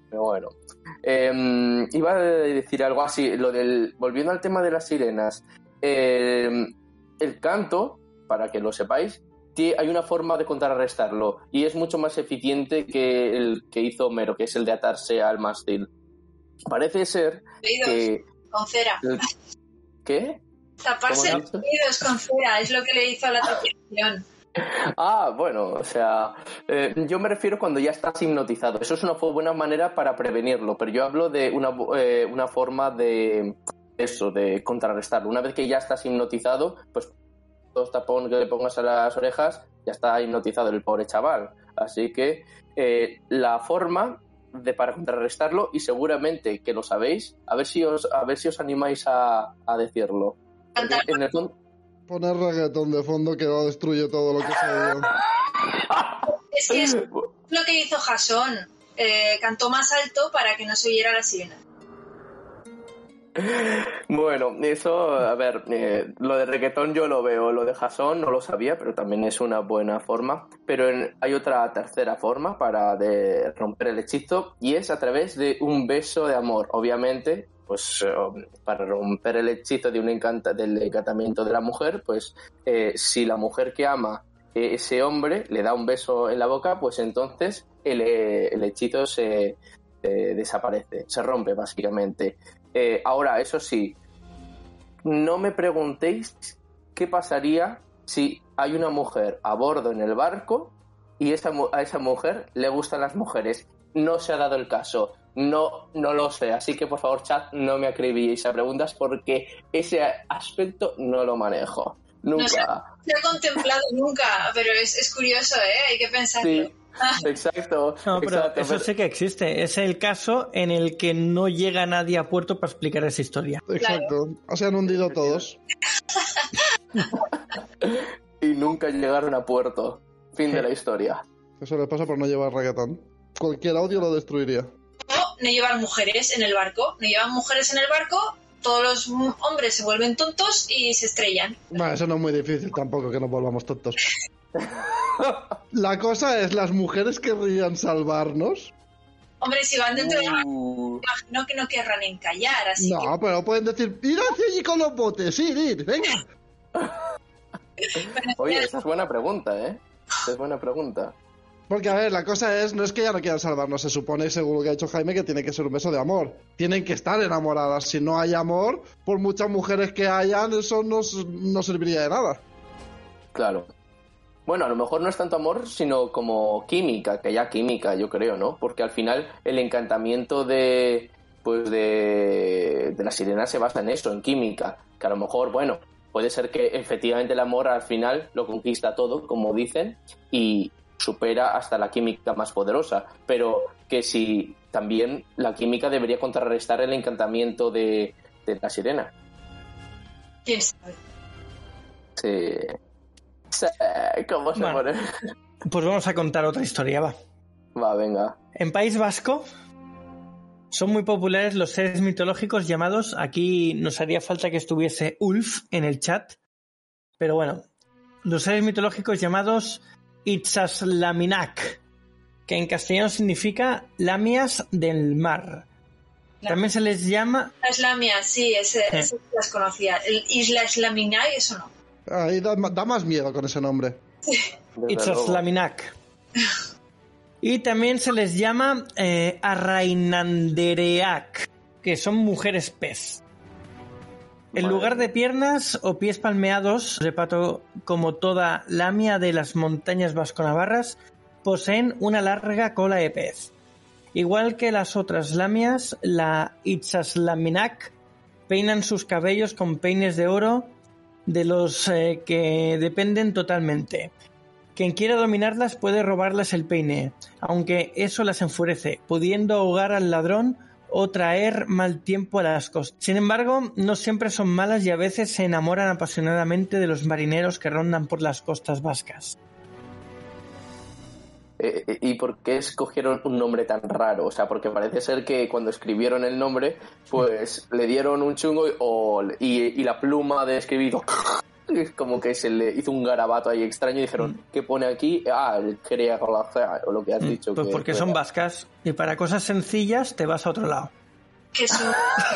Pero bueno, eh, iba a decir algo así, lo del, volviendo al tema de las sirenas, eh, el canto, para que lo sepáis, hay una forma de contrarrestarlo y es mucho más eficiente que el que hizo Homero, que es el de atarse al mástil. Parece ser que... Con cera. ¿Qué? Taparse los oídos con cera, es lo que le hizo a la tripulación. Ah, bueno, o sea, eh, yo me refiero cuando ya estás hipnotizado. Eso es una buena manera para prevenirlo, pero yo hablo de una, eh, una forma de eso, de contrarrestarlo. Una vez que ya estás hipnotizado, pues tapón que le pongas a las orejas, ya está hipnotizado el pobre chaval. Así que eh, la forma de para contrarrestarlo, y seguramente que lo sabéis, a ver si os, a ver si os animáis a, decirlo. En el Poner reggaetón de fondo que lo destruye todo lo que se ve. Es que es lo que hizo Jason. Eh, cantó más alto para que no se oyera la sirena. Bueno, eso, a ver, eh, lo de reggaetón yo lo veo, lo de Jason no lo sabía, pero también es una buena forma. Pero hay otra tercera forma para de romper el hechizo y es a través de un beso de amor. Obviamente, pues eh, para romper el hechizo de un encanta del encantamiento de la mujer, pues eh, si la mujer que ama ese hombre le da un beso en la boca, pues entonces el hechizo se desaparece, se rompe básicamente. Eh, ahora, eso sí, no me preguntéis qué pasaría si hay una mujer a bordo en el barco y esa, a esa mujer le gustan las mujeres. No se ha dado el caso. No, no lo sé. Así que por favor, chat, no me acribilléis a preguntas porque ese aspecto no lo manejo. Nunca. No se, ha, contemplado nunca, pero es, curioso, ¿eh? Hay que pensarlo. Exacto. eso sí que existe. Es el caso en el que no llega nadie a puerto para explicar esa historia. Exacto. Se han hundido todos. y nunca llegaron a puerto. Fin de la historia. Eso le pasa por no llevar reggaetón. Cualquier audio lo destruiría. O no llevar mujeres en el barco. No llevan mujeres en el barco, todos los hombres se vuelven tontos y se estrellan. Bueno, eso no es muy difícil tampoco que nos volvamos tontos. La cosa es, ¿las mujeres querrían salvarnos? Hombre, si van dentro de la... Uh. Imagino que no querrán encallar, así No, pero pueden decir, ¡ir hacia allí con los botes! ¡Sí, ir! ¡Venga! Oye, esa es buena pregunta, ¿eh? Esa es buena pregunta. Porque, a ver, la cosa es, no es que ya no quieran salvarnos, se supone, según lo que ha dicho Jaime, que tiene que ser un beso de amor. Tienen que estar enamoradas. Si no hay amor, por muchas mujeres que hayan, eso no, no serviría de nada. Claro. Bueno, a lo mejor no es tanto amor, sino como química, que ya química, yo creo, ¿no? Porque al final el encantamiento de pues de, de la sirena se basa en eso, en química, que a lo mejor, bueno, puede ser que efectivamente el amor al final lo conquista todo, como dicen, y supera hasta la química más poderosa, pero que si también la química debería contrarrestar el encantamiento de, de la sirena. ¿Quién sabe? Sí. ¿Cómo se pone? Pues vamos a contar otra historia, va. Va, venga. En País Vasco son muy populares los seres mitológicos llamados, aquí nos haría falta que estuviese Ulf en el chat, pero bueno, los seres mitológicos llamados Itzaslaminak, que en castellano significa lamias del mar. También se les llama... Las lamias, sí, ese, las conocía. El Isla Slaminac, eso no. Ahí da, más miedo con ese nombre. Itzaslaminak. Y también se les llama eh, Arrainandereak, que son mujeres pez. En lugar de piernas o pies palmeados, de pato como toda lamia de las montañas vasconavarras, poseen una larga cola de pez. Igual que las otras lamias, la Itzaslaminak peinan sus cabellos con peines de oro de los eh, que dependen totalmente. Quien quiera dominarlas puede robarlas el peine, aunque eso las enfurece, pudiendo ahogar al ladrón o traer mal tiempo a las costas. Sin embargo, no siempre son malas y a veces se enamoran apasionadamente de los marineros que rondan por las costas vascas. Eh, ¿y por qué escogieron un nombre tan raro? O sea, porque parece ser que cuando escribieron el nombre, pues le dieron un chungo y, o- y, y la pluma de escribir es como que se le hizo un garabato ahí extraño y dijeron, ¿qué pone aquí? Ah, quería conocer, o lo que has dicho. Pues que porque son vascas y para cosas sencillas te vas a otro lado. Que es un,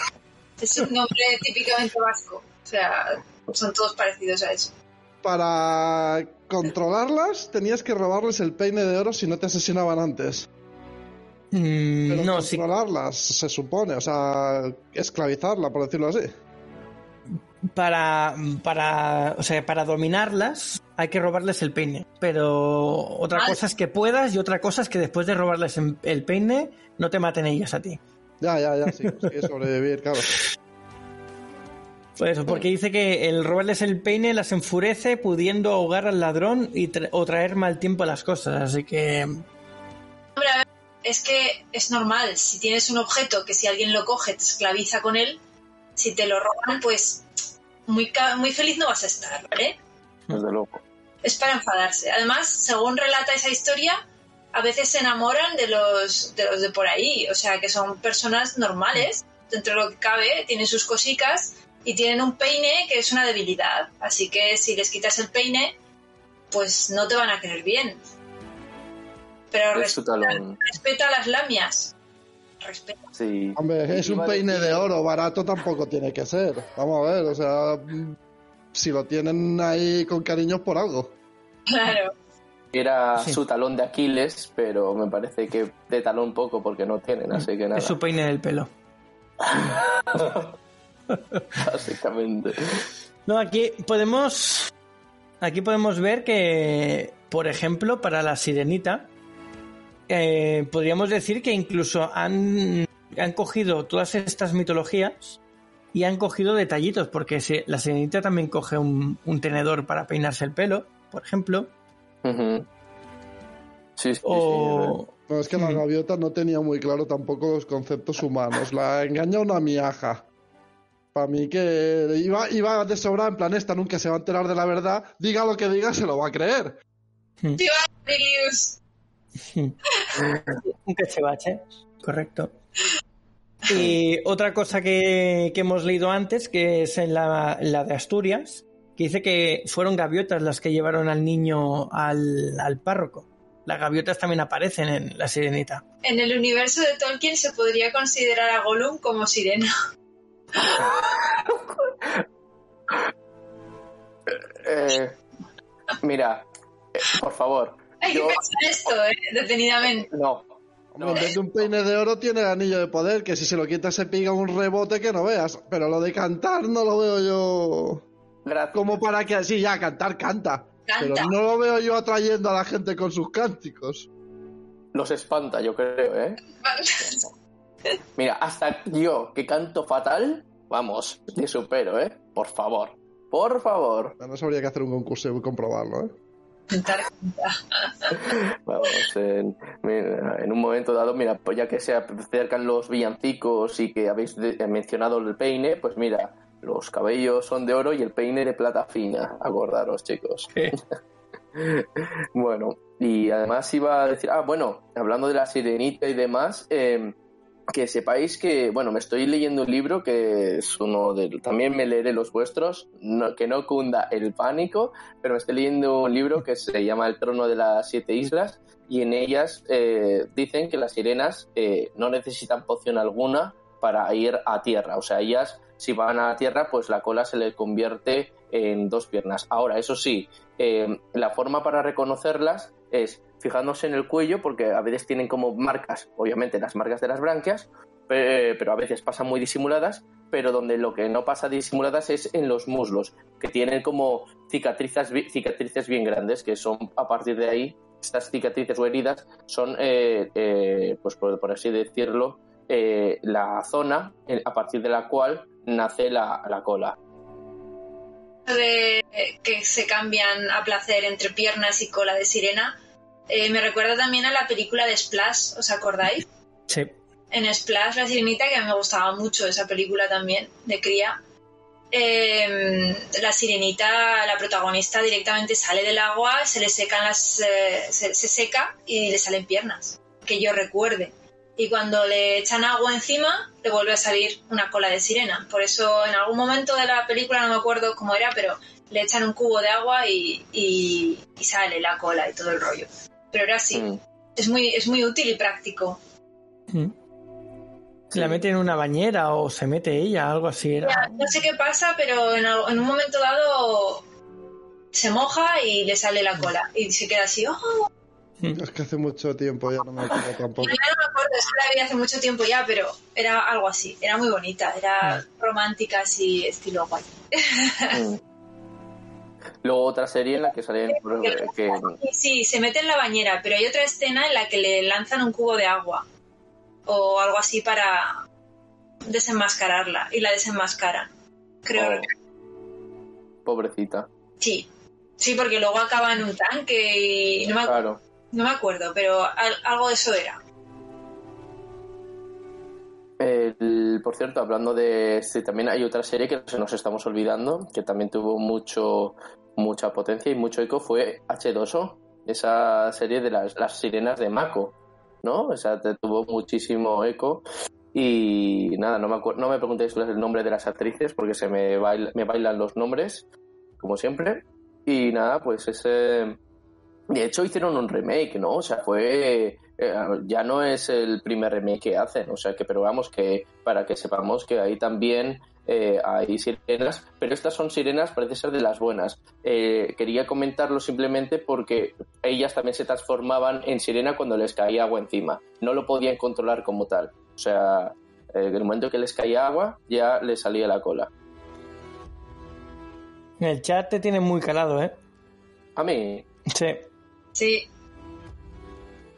es un nombre típicamente vasco. O sea, son todos parecidos a eso. Para controlarlas tenías que robarles el peine de oro si no te asesinaban antes. Mm, Pero no, sí. controlarlas, se supone, o sea, esclavizarla, por decirlo así. Para, para, o sea, para dominarlas hay que robarles el peine. Pero otra cosa es que puedas y otra cosa es que después de robarles el peine no te maten ellas a ti. Ya, ya, ya, sí, sí, sobrevivir, claro. Por eso, porque dice que el robarles el peine las enfurece pudiendo ahogar al ladrón y tra- o traer mal tiempo a las cosas. Así que Hombre, a ver, es que es normal. Si tienes un objeto que si alguien lo coge te esclaviza con él, si te lo roban, pues muy, muy feliz no vas a estar, ¿vale? Desde luego. es para enfadarse. Además, según relata esa historia, a veces se enamoran de los de, los de por ahí, o sea, que son personas normales, dentro de lo que cabe, tienen sus cositas y tienen un peine que es una debilidad. Así que si les quitas el peine, pues no te van a querer bien. Pero Es su respeta, talón. respeta las lamias. Respeta. Sí. Hombre, es un peine de oro, barato tampoco tiene que ser. Vamos a ver, o sea, si lo tienen ahí con cariño por algo. Claro. Era Sí. su talón de Aquiles, pero me parece que de talón poco porque no tienen, así que nada. es su peine del pelo. Básicamente. No, aquí podemos. Aquí podemos ver que, por ejemplo, para la sirenita, eh, podríamos decir que incluso han, han cogido todas estas mitologías y han cogido detallitos, porque se- la sirenita también coge un, un tenedor para peinarse el pelo, por ejemplo, sí, o. No, es que la Mm. gaviota no tenía muy claro tampoco los conceptos humanos. La engaña una miaja. Para mí que iba, iba de sobra, en plan, esta nunca se va a enterar de la verdad. Diga lo que diga, se lo va a creer. Sirius. Un cachivache, correcto. Y otra cosa que, que hemos leído antes, que es en la, la de Asturias, que dice que fueron gaviotas las que llevaron al niño al, al párroco. Las gaviotas también aparecen en la sirenita. En el universo de Tolkien se podría considerar a Gollum como sirena. Eh, mira, eh, por favor. Hay que Yo- pensar esto, ¿eh? Detenidamente. No. Hombre, en vez de un peine de oro tiene el anillo de poder, que si se lo quita se pica un rebote que no veas. Pero lo de cantar no lo veo yo Gracias. como para que así ya cantar canta. Pero Canta. no lo veo yo atrayendo a la gente con sus cánticos. Los espanta, yo creo, ¿eh? Mira, hasta yo, que canto fatal, vamos, te supero, ¿eh? Por favor. Por favor. No sabría que hacer un concurso y comprobarlo, ¿eh? Cantar. Vamos, en, mira, en un momento dado, mira, pues ya que se acercan los villancicos y que habéis de- mencionado el peine, pues mira, los cabellos son de oro y el peine de plata fina. Acordaros, chicos. Bueno, y además iba a decir, ah, bueno, hablando de la sirenita y demás, eh, que sepáis que, bueno, me estoy leyendo un libro que es uno de, también me leeré los vuestros, que no cunda el pánico, pero me estoy leyendo un libro que se llama El trono de las siete islas y en ellas eh, dicen que las sirenas eh, no necesitan poción alguna para ir a tierra, o sea, ellas si van a tierra, pues la cola se le convierte en dos piernas. Ahora, eso sí, eh, la forma para reconocerlas es fijándose en el cuello, porque a veces tienen como marcas, obviamente las marcas de las branquias, pe- pero a veces pasan muy disimuladas, pero donde lo que no pasa disimuladas es en los muslos, que tienen como cicatrices, cicatrices bien grandes, que son a partir de ahí, estas cicatrices o heridas son, eh, eh, pues por, así decirlo, eh, la zona a partir de la cual nace la, la cola. de que se cambian a placer entre piernas y cola de sirena, eh, me recuerda también a la película de Splash, ¿os acordáis? Sí. En Splash, la sirenita, que me gustaba mucho esa película también, de cría, eh, la sirenita, la protagonista, directamente sale del agua, se le secan las. eh, se, se seca y le salen piernas. Que yo recuerde. Y cuando le echan agua encima, le vuelve a salir una cola de sirena. Por eso, en algún momento de la película, no me acuerdo cómo era, pero le echan un cubo de agua y, y- y sale la cola y todo el rollo. Pero era así. Mm. Es, muy, es muy útil y práctico. Mm. La mete en una bañera o se mete ella, algo así era. Ya, No sé qué pasa, pero en, un momento dado se moja y le sale la cola. Y se queda así, ¡oh! Es que hace mucho tiempo ya no me acuerdo tampoco. Ya no me acuerdo, es que la vi hace mucho tiempo ya, pero era algo así. Era muy bonita, era romántica, así, estilo guay. Mm. Luego otra serie en la que Y sí, se mete en la bañera, pero hay otra escena en la que le lanzan un cubo de agua o algo así para desenmascararla y la desenmascaran. Creo. oh, pobrecita. Sí. Sí, porque luego acaba en un tanque y no me, Claro. no me acuerdo, pero al- algo de eso era. El- por cierto, hablando de sí, también hay otra serie que se nos estamos olvidando, que también tuvo mucho mucha potencia y mucho eco, fue H2O, esa serie de las, las sirenas de Mako, ¿no? O sea, te tuvo muchísimo eco y nada, no me, no me preguntéis el nombre de las actrices porque se me, baila- me bailan los nombres, como siempre. Y nada, pues ese... De hecho hicieron un remake, ¿no? O sea, fue... eh, ya no es el primer remake que hacen, o sea que, pero vamos, que para que sepamos que ahí también eh, hay sirenas, pero estas son sirenas, parece ser de las buenas. Eh, quería comentarlo simplemente porque ellas también se transformaban en sirena cuando les caía agua encima. No lo podían controlar como tal. O sea, eh, en el momento que les caía agua, ya les salía la cola. En el chat te tienen muy calado, ¿eh? A mí, Sí. Sí,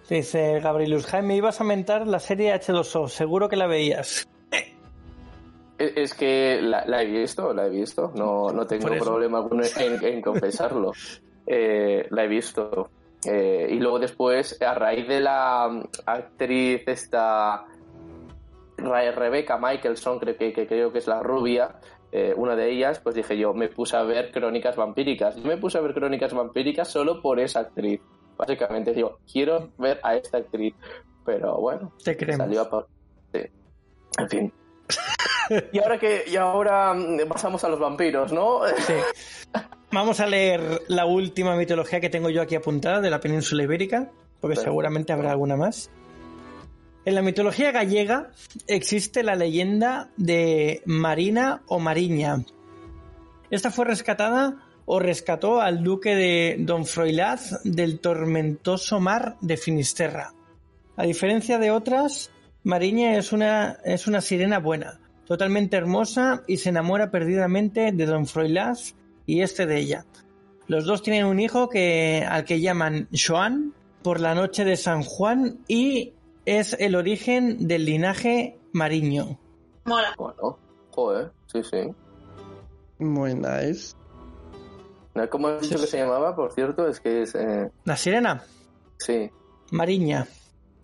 Dice Gabrielus Jaime, ibas a mentar la serie H2O, seguro que la veías. e- es que la, la he visto, la he visto. No, no tengo problema alguno en, en confesarlo. Eh, la he visto. Eh, y luego después, a raíz de la mm, actriz esta Rebecca Michelson, creo que, que creo que es la rubia, eh, una de ellas, pues dije yo, me puse a ver crónicas vampíricas. Yo me puse a ver crónicas vampíricas solo por esa actriz. Básicamente digo, quiero ver a esta actriz. Pero bueno, Te creemos. salió a por... sí. En fin. y ahora que y ahora mm, pasamos a los vampiros, ¿no? Sí. Vamos a leer la última mitología que tengo yo aquí apuntada de la península ibérica, porque seguramente habrá alguna más. En la mitología gallega existe la leyenda de Marina o Mariña. Esta fue rescatada o rescató al duque de Don Froilaz del tormentoso mar de Finisterra. A diferencia de otras, Mariña es una, es una sirena buena, totalmente hermosa y se enamora perdidamente de Don Froilaz y este de ella. Los dos tienen un hijo que, al que llaman Joan por la noche de San Juan y es el origen del linaje mariño. mola. Bueno, joder, sí, sí. Muy nice. ¿Cómo has dicho que se llamaba, por cierto? Es que es... eh, La sirena, sí, Mariña.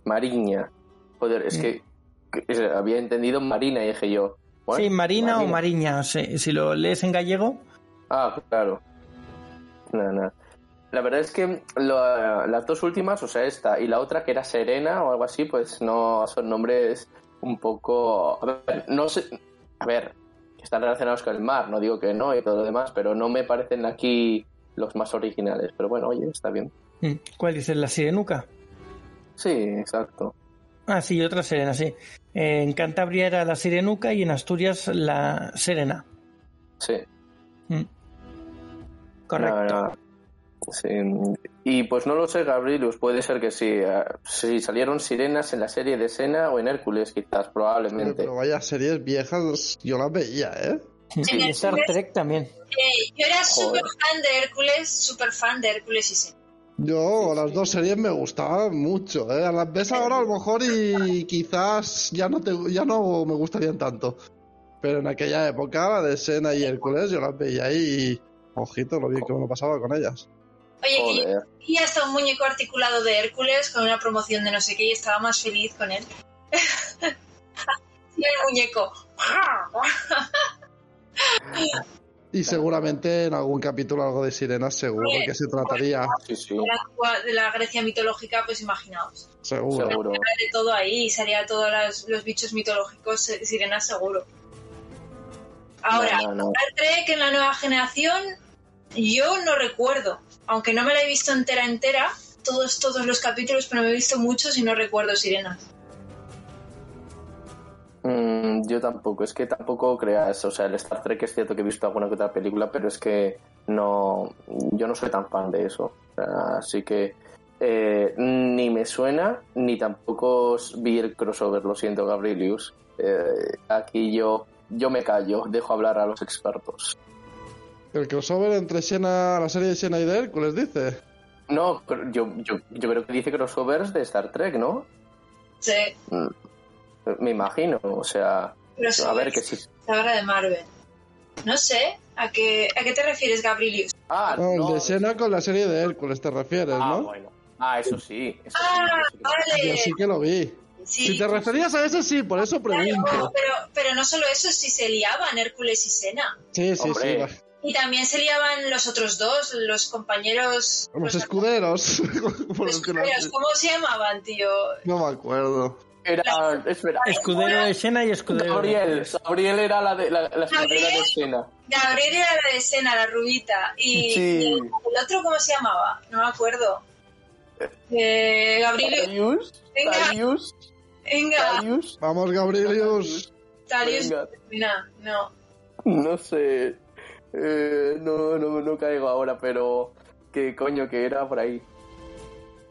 Mariña. Joder, es que, que- es- había entendido Marina y dije yo... Sí, Marina o Mariña, sí, si lo lees en gallego. Ah, claro. Nada, nada. La verdad es que lo- las dos últimas, o sea, esta y la otra que era Serena o algo así, pues no son nombres un poco... A ver, no sé... A ver, están relacionados con el mar, no digo que no y todo lo demás, pero no me parecen aquí los más originales. Pero bueno, oye, está bien. Mm, ¿Cuál dices? La sirenuca. Sí, exacto. Ah, sí, otra serena, sí. Eh, En Cantabria era la sirenuca y en Asturias la serena. Sí. Mm. Correcto. No, no. Sí. Y pues no lo sé, Gabrielus, puede ser que sí. eh, Si salieron sirenas en la serie de Sena o en Hércules, quizás, probablemente. Pero vaya series viejas, yo las veía, ¿eh? Y En Star Trek también. Eh, yo era súper fan de Hércules, súper fan de Hércules y sí. Yo, las dos series me gustaban mucho, ¿eh? Las ves ahora a lo mejor y quizás ya no, te, ya no me gustarían tanto. Pero en aquella época, la de Sena y Hércules, yo las veía y... Ojito, lo bien que me lo pasaba con ellas. Oye, Joder. vi hasta un muñeco articulado de Hércules con una promoción de no sé qué y estaba más feliz con él. y el muñeco. Y seguramente en algún capítulo algo de sirenas seguro que se trataría. Sí, sí, De la, de la Grecia mitológica, pues imaginaos. Seguro. seguro. de todo ahí y sería todos los, los bichos mitológicos eh, sirenas seguro. Ahora, No, no, no. Star Trek en la nueva generación, yo no recuerdo, aunque no me la he visto entera entera, todos todos los capítulos, pero me he visto muchos y no recuerdo sirenas. Mm, yo tampoco, es que tampoco creas, o sea, el Star Trek es cierto que he visto alguna que otra película, pero es que no, yo no soy tan fan de eso. Así que eh, ni me suena, ni tampoco vi el crossover, lo siento, Gabrielius. Eh, aquí yo, yo me callo, dejo hablar a los expertos. El crossover entre Xena, la serie de Xena y de Hércules, dice. No, yo, yo, yo creo que dice crossovers de Star Trek, ¿no? Sí, Mm, Me imagino, o sea, a ver que sí. Saga de Marvel. No sé, ¿a qué, ¿a qué te refieres, Gabrielius? Ah, No, el no. de Xena con la serie de Hércules, te refieres, Ah, ¿no? bueno. Ah, eso sí. Eso sí, Ah, eso sí que- Yo vale. sí que lo vi. Sí, Si te referías a ese, sí, por eso claro, pregunto. pero, pero no solo eso, si se liaban Hércules y Sena. Sí, sí, Hombre. sí. Y también se liaban los otros dos, los compañeros. Los escuderos. los escuderos. ¿Cómo se llamaban, tío? No me acuerdo. Era, espera, Escudero de Xena y escudero de Gabriel. Gabriel era la de la, la escudera de Xena. Gabriel era la de Sena, la rubita. Y, Sí. y el, otro, ¿cómo se llamaba? No me acuerdo. Eh, Gabriel. Darius, Venga. Vamos, Gabrielius. Darius. venga, Mira, no. no sé, eh, no, no, no caigo ahora, pero qué coño que era por ahí.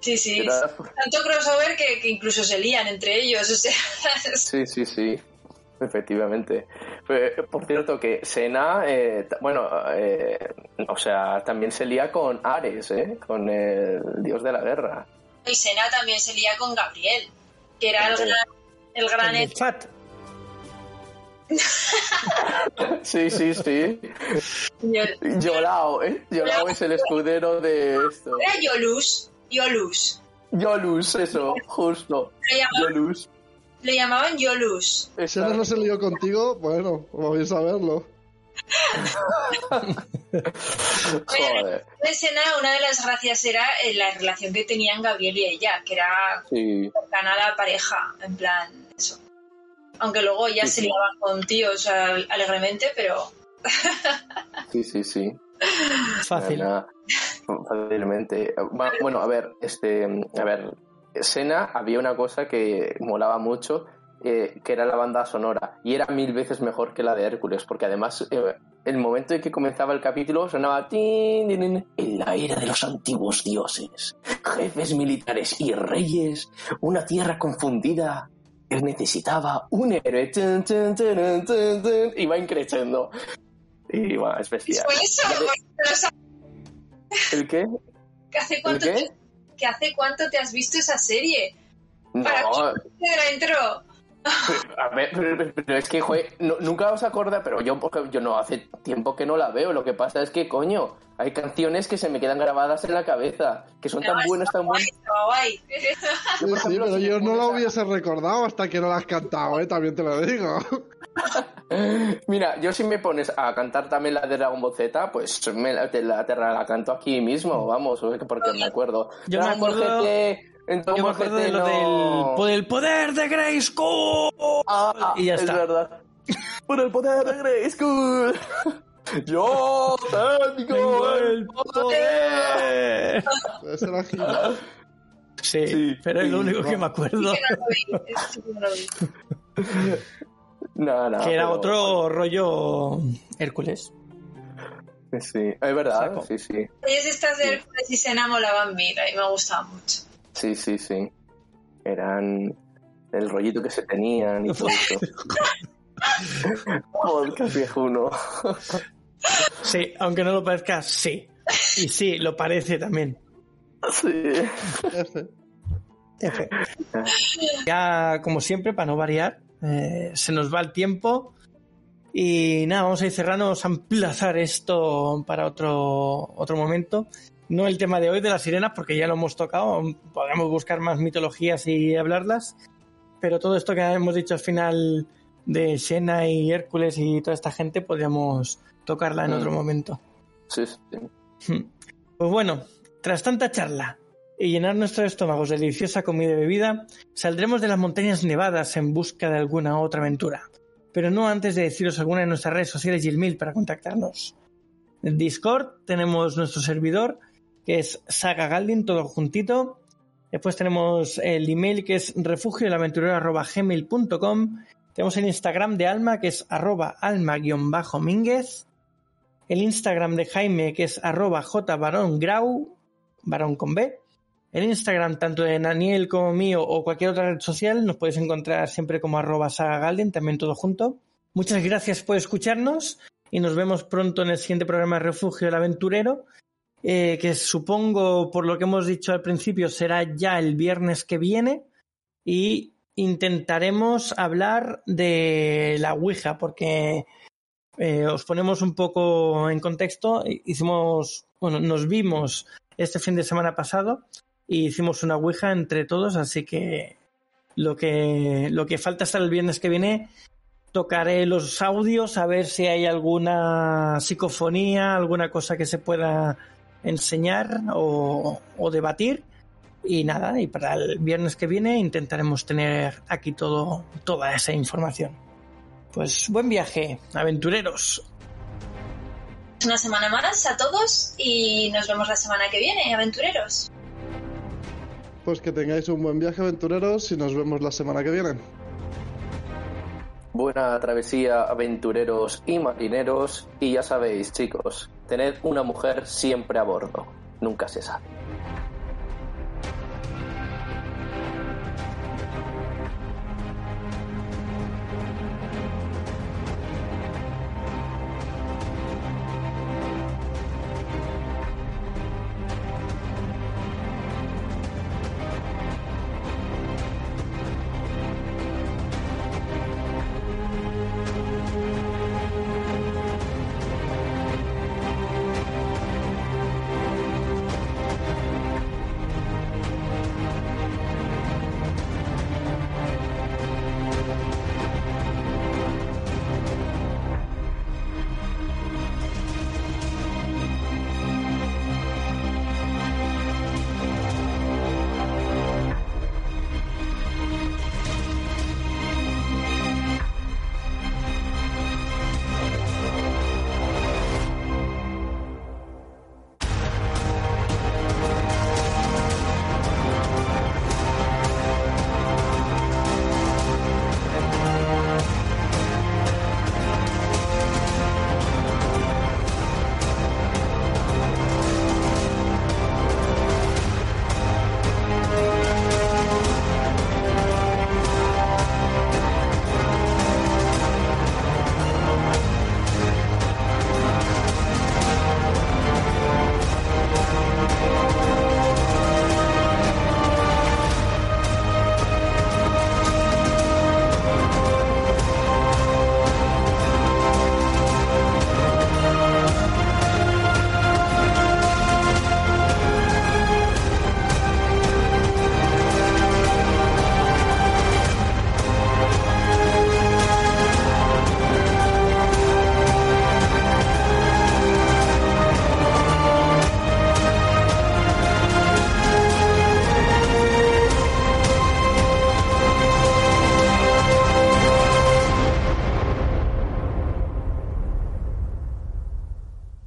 Sí, sí. Era- Tanto crossover que, que incluso se lían entre ellos. O sea, Sí, sí, sí, efectivamente. Por cierto, que Sena, eh, bueno, eh, o sea, también se lía con Ares, ¿eh? Con el dios de la guerra. y Sena también se lía con Gabriel, que era el gran, el gran El chat. Sí, sí, sí. Era Yolao, ¿eh? Yolao es el escudero de esto. Yolus. Yolus. Yolus, eso, justo. Le llamaban, Yolus. le llamaban Yolus. Xena no se lió contigo, bueno, como bien saberlo. Joder, De Sena, una de las gracias era eh, la relación que tenían Gabriel y ella, que era sí. cercana a la pareja, en plan, eso. Aunque luego ya Sí, se sí. liaban con tíos al- alegremente, pero Sí, sí, sí. Fácil. Fácilmente. Bueno, a ver, este, a ver, Sena había una cosa que molaba mucho, eh, que era la banda sonora, y era mil veces mejor que la de Hércules, porque además eh, el momento en que comenzaba el capítulo sonaba tin, tin, tin, en la era de los antiguos dioses, jefes militares y reyes, una tierra confundida que necesitaba un héroe, tun, tun, tun, y va increciendo. Y bueno, es bestial. eso. ¿El qué? ¿que ¿hace cuánto, qué? Te, que hace cuánto te has visto esa serie? No, Para de la intro. a ver, pero, pero es que, joder, no- nunca os acordáis, pero yo, porque yo no, hace tiempo que no la veo. Lo que pasa es que, coño, hay canciones que se me quedan grabadas en la cabeza, que son tan buenas, tan buenas. guay. Sí, sí, pero yo no pones lo a- hubiese recordado hasta que no la has cantado, ¿eh? También te lo digo. Mira, yo si me pones a cantar también la de Dragon Ball Z, pues me la, te la, te la canto aquí mismo, vamos, porque me acuerdo. Yo me acuerdo- GT, en Dragon Yo me acuerdo de lo no. del por el poder de Grayskull. Ah, y ya es está. verdad. Por el poder de Grayskull. Yo tengo Tengo el poder. Ese era. Sí, Sí, pero es lo único que me acuerdo. Que no no que era pero- otro rollo Hércules. Sí, es verdad, Saco. sí, sí. Ellos estas de Hércules y Sena molaban mira y me gustaban mucho. Sí, sí, sí. Eran el rollito que se tenían y todo eso. Podcast viejuno. Sí, aunque no lo parezca, sí. Y sí, lo parece también. Sí. F. Ya, como siempre, para no variar, eh, se nos va el tiempo. Y nada, vamos a ir cerrando, vamos a emplazar esto para otro, otro momento. No el tema de hoy de las sirenas, porque ya lo hemos tocado. Podemos buscar más mitologías y hablarlas. Pero todo esto que hemos dicho al final de Xena y Hércules y toda esta gente, podríamos tocarla en Mm. otro momento. Sí, sí. Hmm. Pues bueno, tras tanta charla y llenar nuestros estómagos de deliciosa comida y bebida, saldremos de las montañas nevadas en busca de alguna otra aventura. Pero no antes de deciros alguna de nuestras redes sociales y el mail para contactarnos. En Discord tenemos nuestro servidor, que es Saga Galdin, todo juntito. Después tenemos el email que es refugioelaventurero.gmail.com. Tenemos el Instagram de Alma, que es arroba alma-mínguez. El Instagram de Jaime, que es arroba jbarongrau, varón con B. El Instagram tanto de Daniel como mío o cualquier otra red social nos podéis encontrar siempre como arroba sagagalden, también todo junto. Muchas gracias por escucharnos y nos vemos pronto en el siguiente programa Refugio del Aventurero, eh, que supongo, por lo que hemos dicho al principio, será ya el viernes que viene y intentaremos hablar de la Ouija, porque eh, os ponemos un poco en contexto. Hicimos, bueno, nos vimos este fin de semana pasado y hicimos una Ouija entre todos, así que lo que, lo que falta hasta el viernes que viene tocaré los audios a ver si hay alguna psicofonía, alguna cosa que se pueda enseñar o, o debatir. Y nada, y para el viernes que viene intentaremos tener aquí todo, toda esa información. Pues buen viaje, aventureros. Una semana más a todos y nos vemos la semana que viene, aventureros. Pues que tengáis un buen viaje, aventureros, y nos vemos la semana que viene. Buena travesía, aventureros y marineros. Y ya sabéis, chicos, tener una mujer siempre a bordo. Nunca se sabe.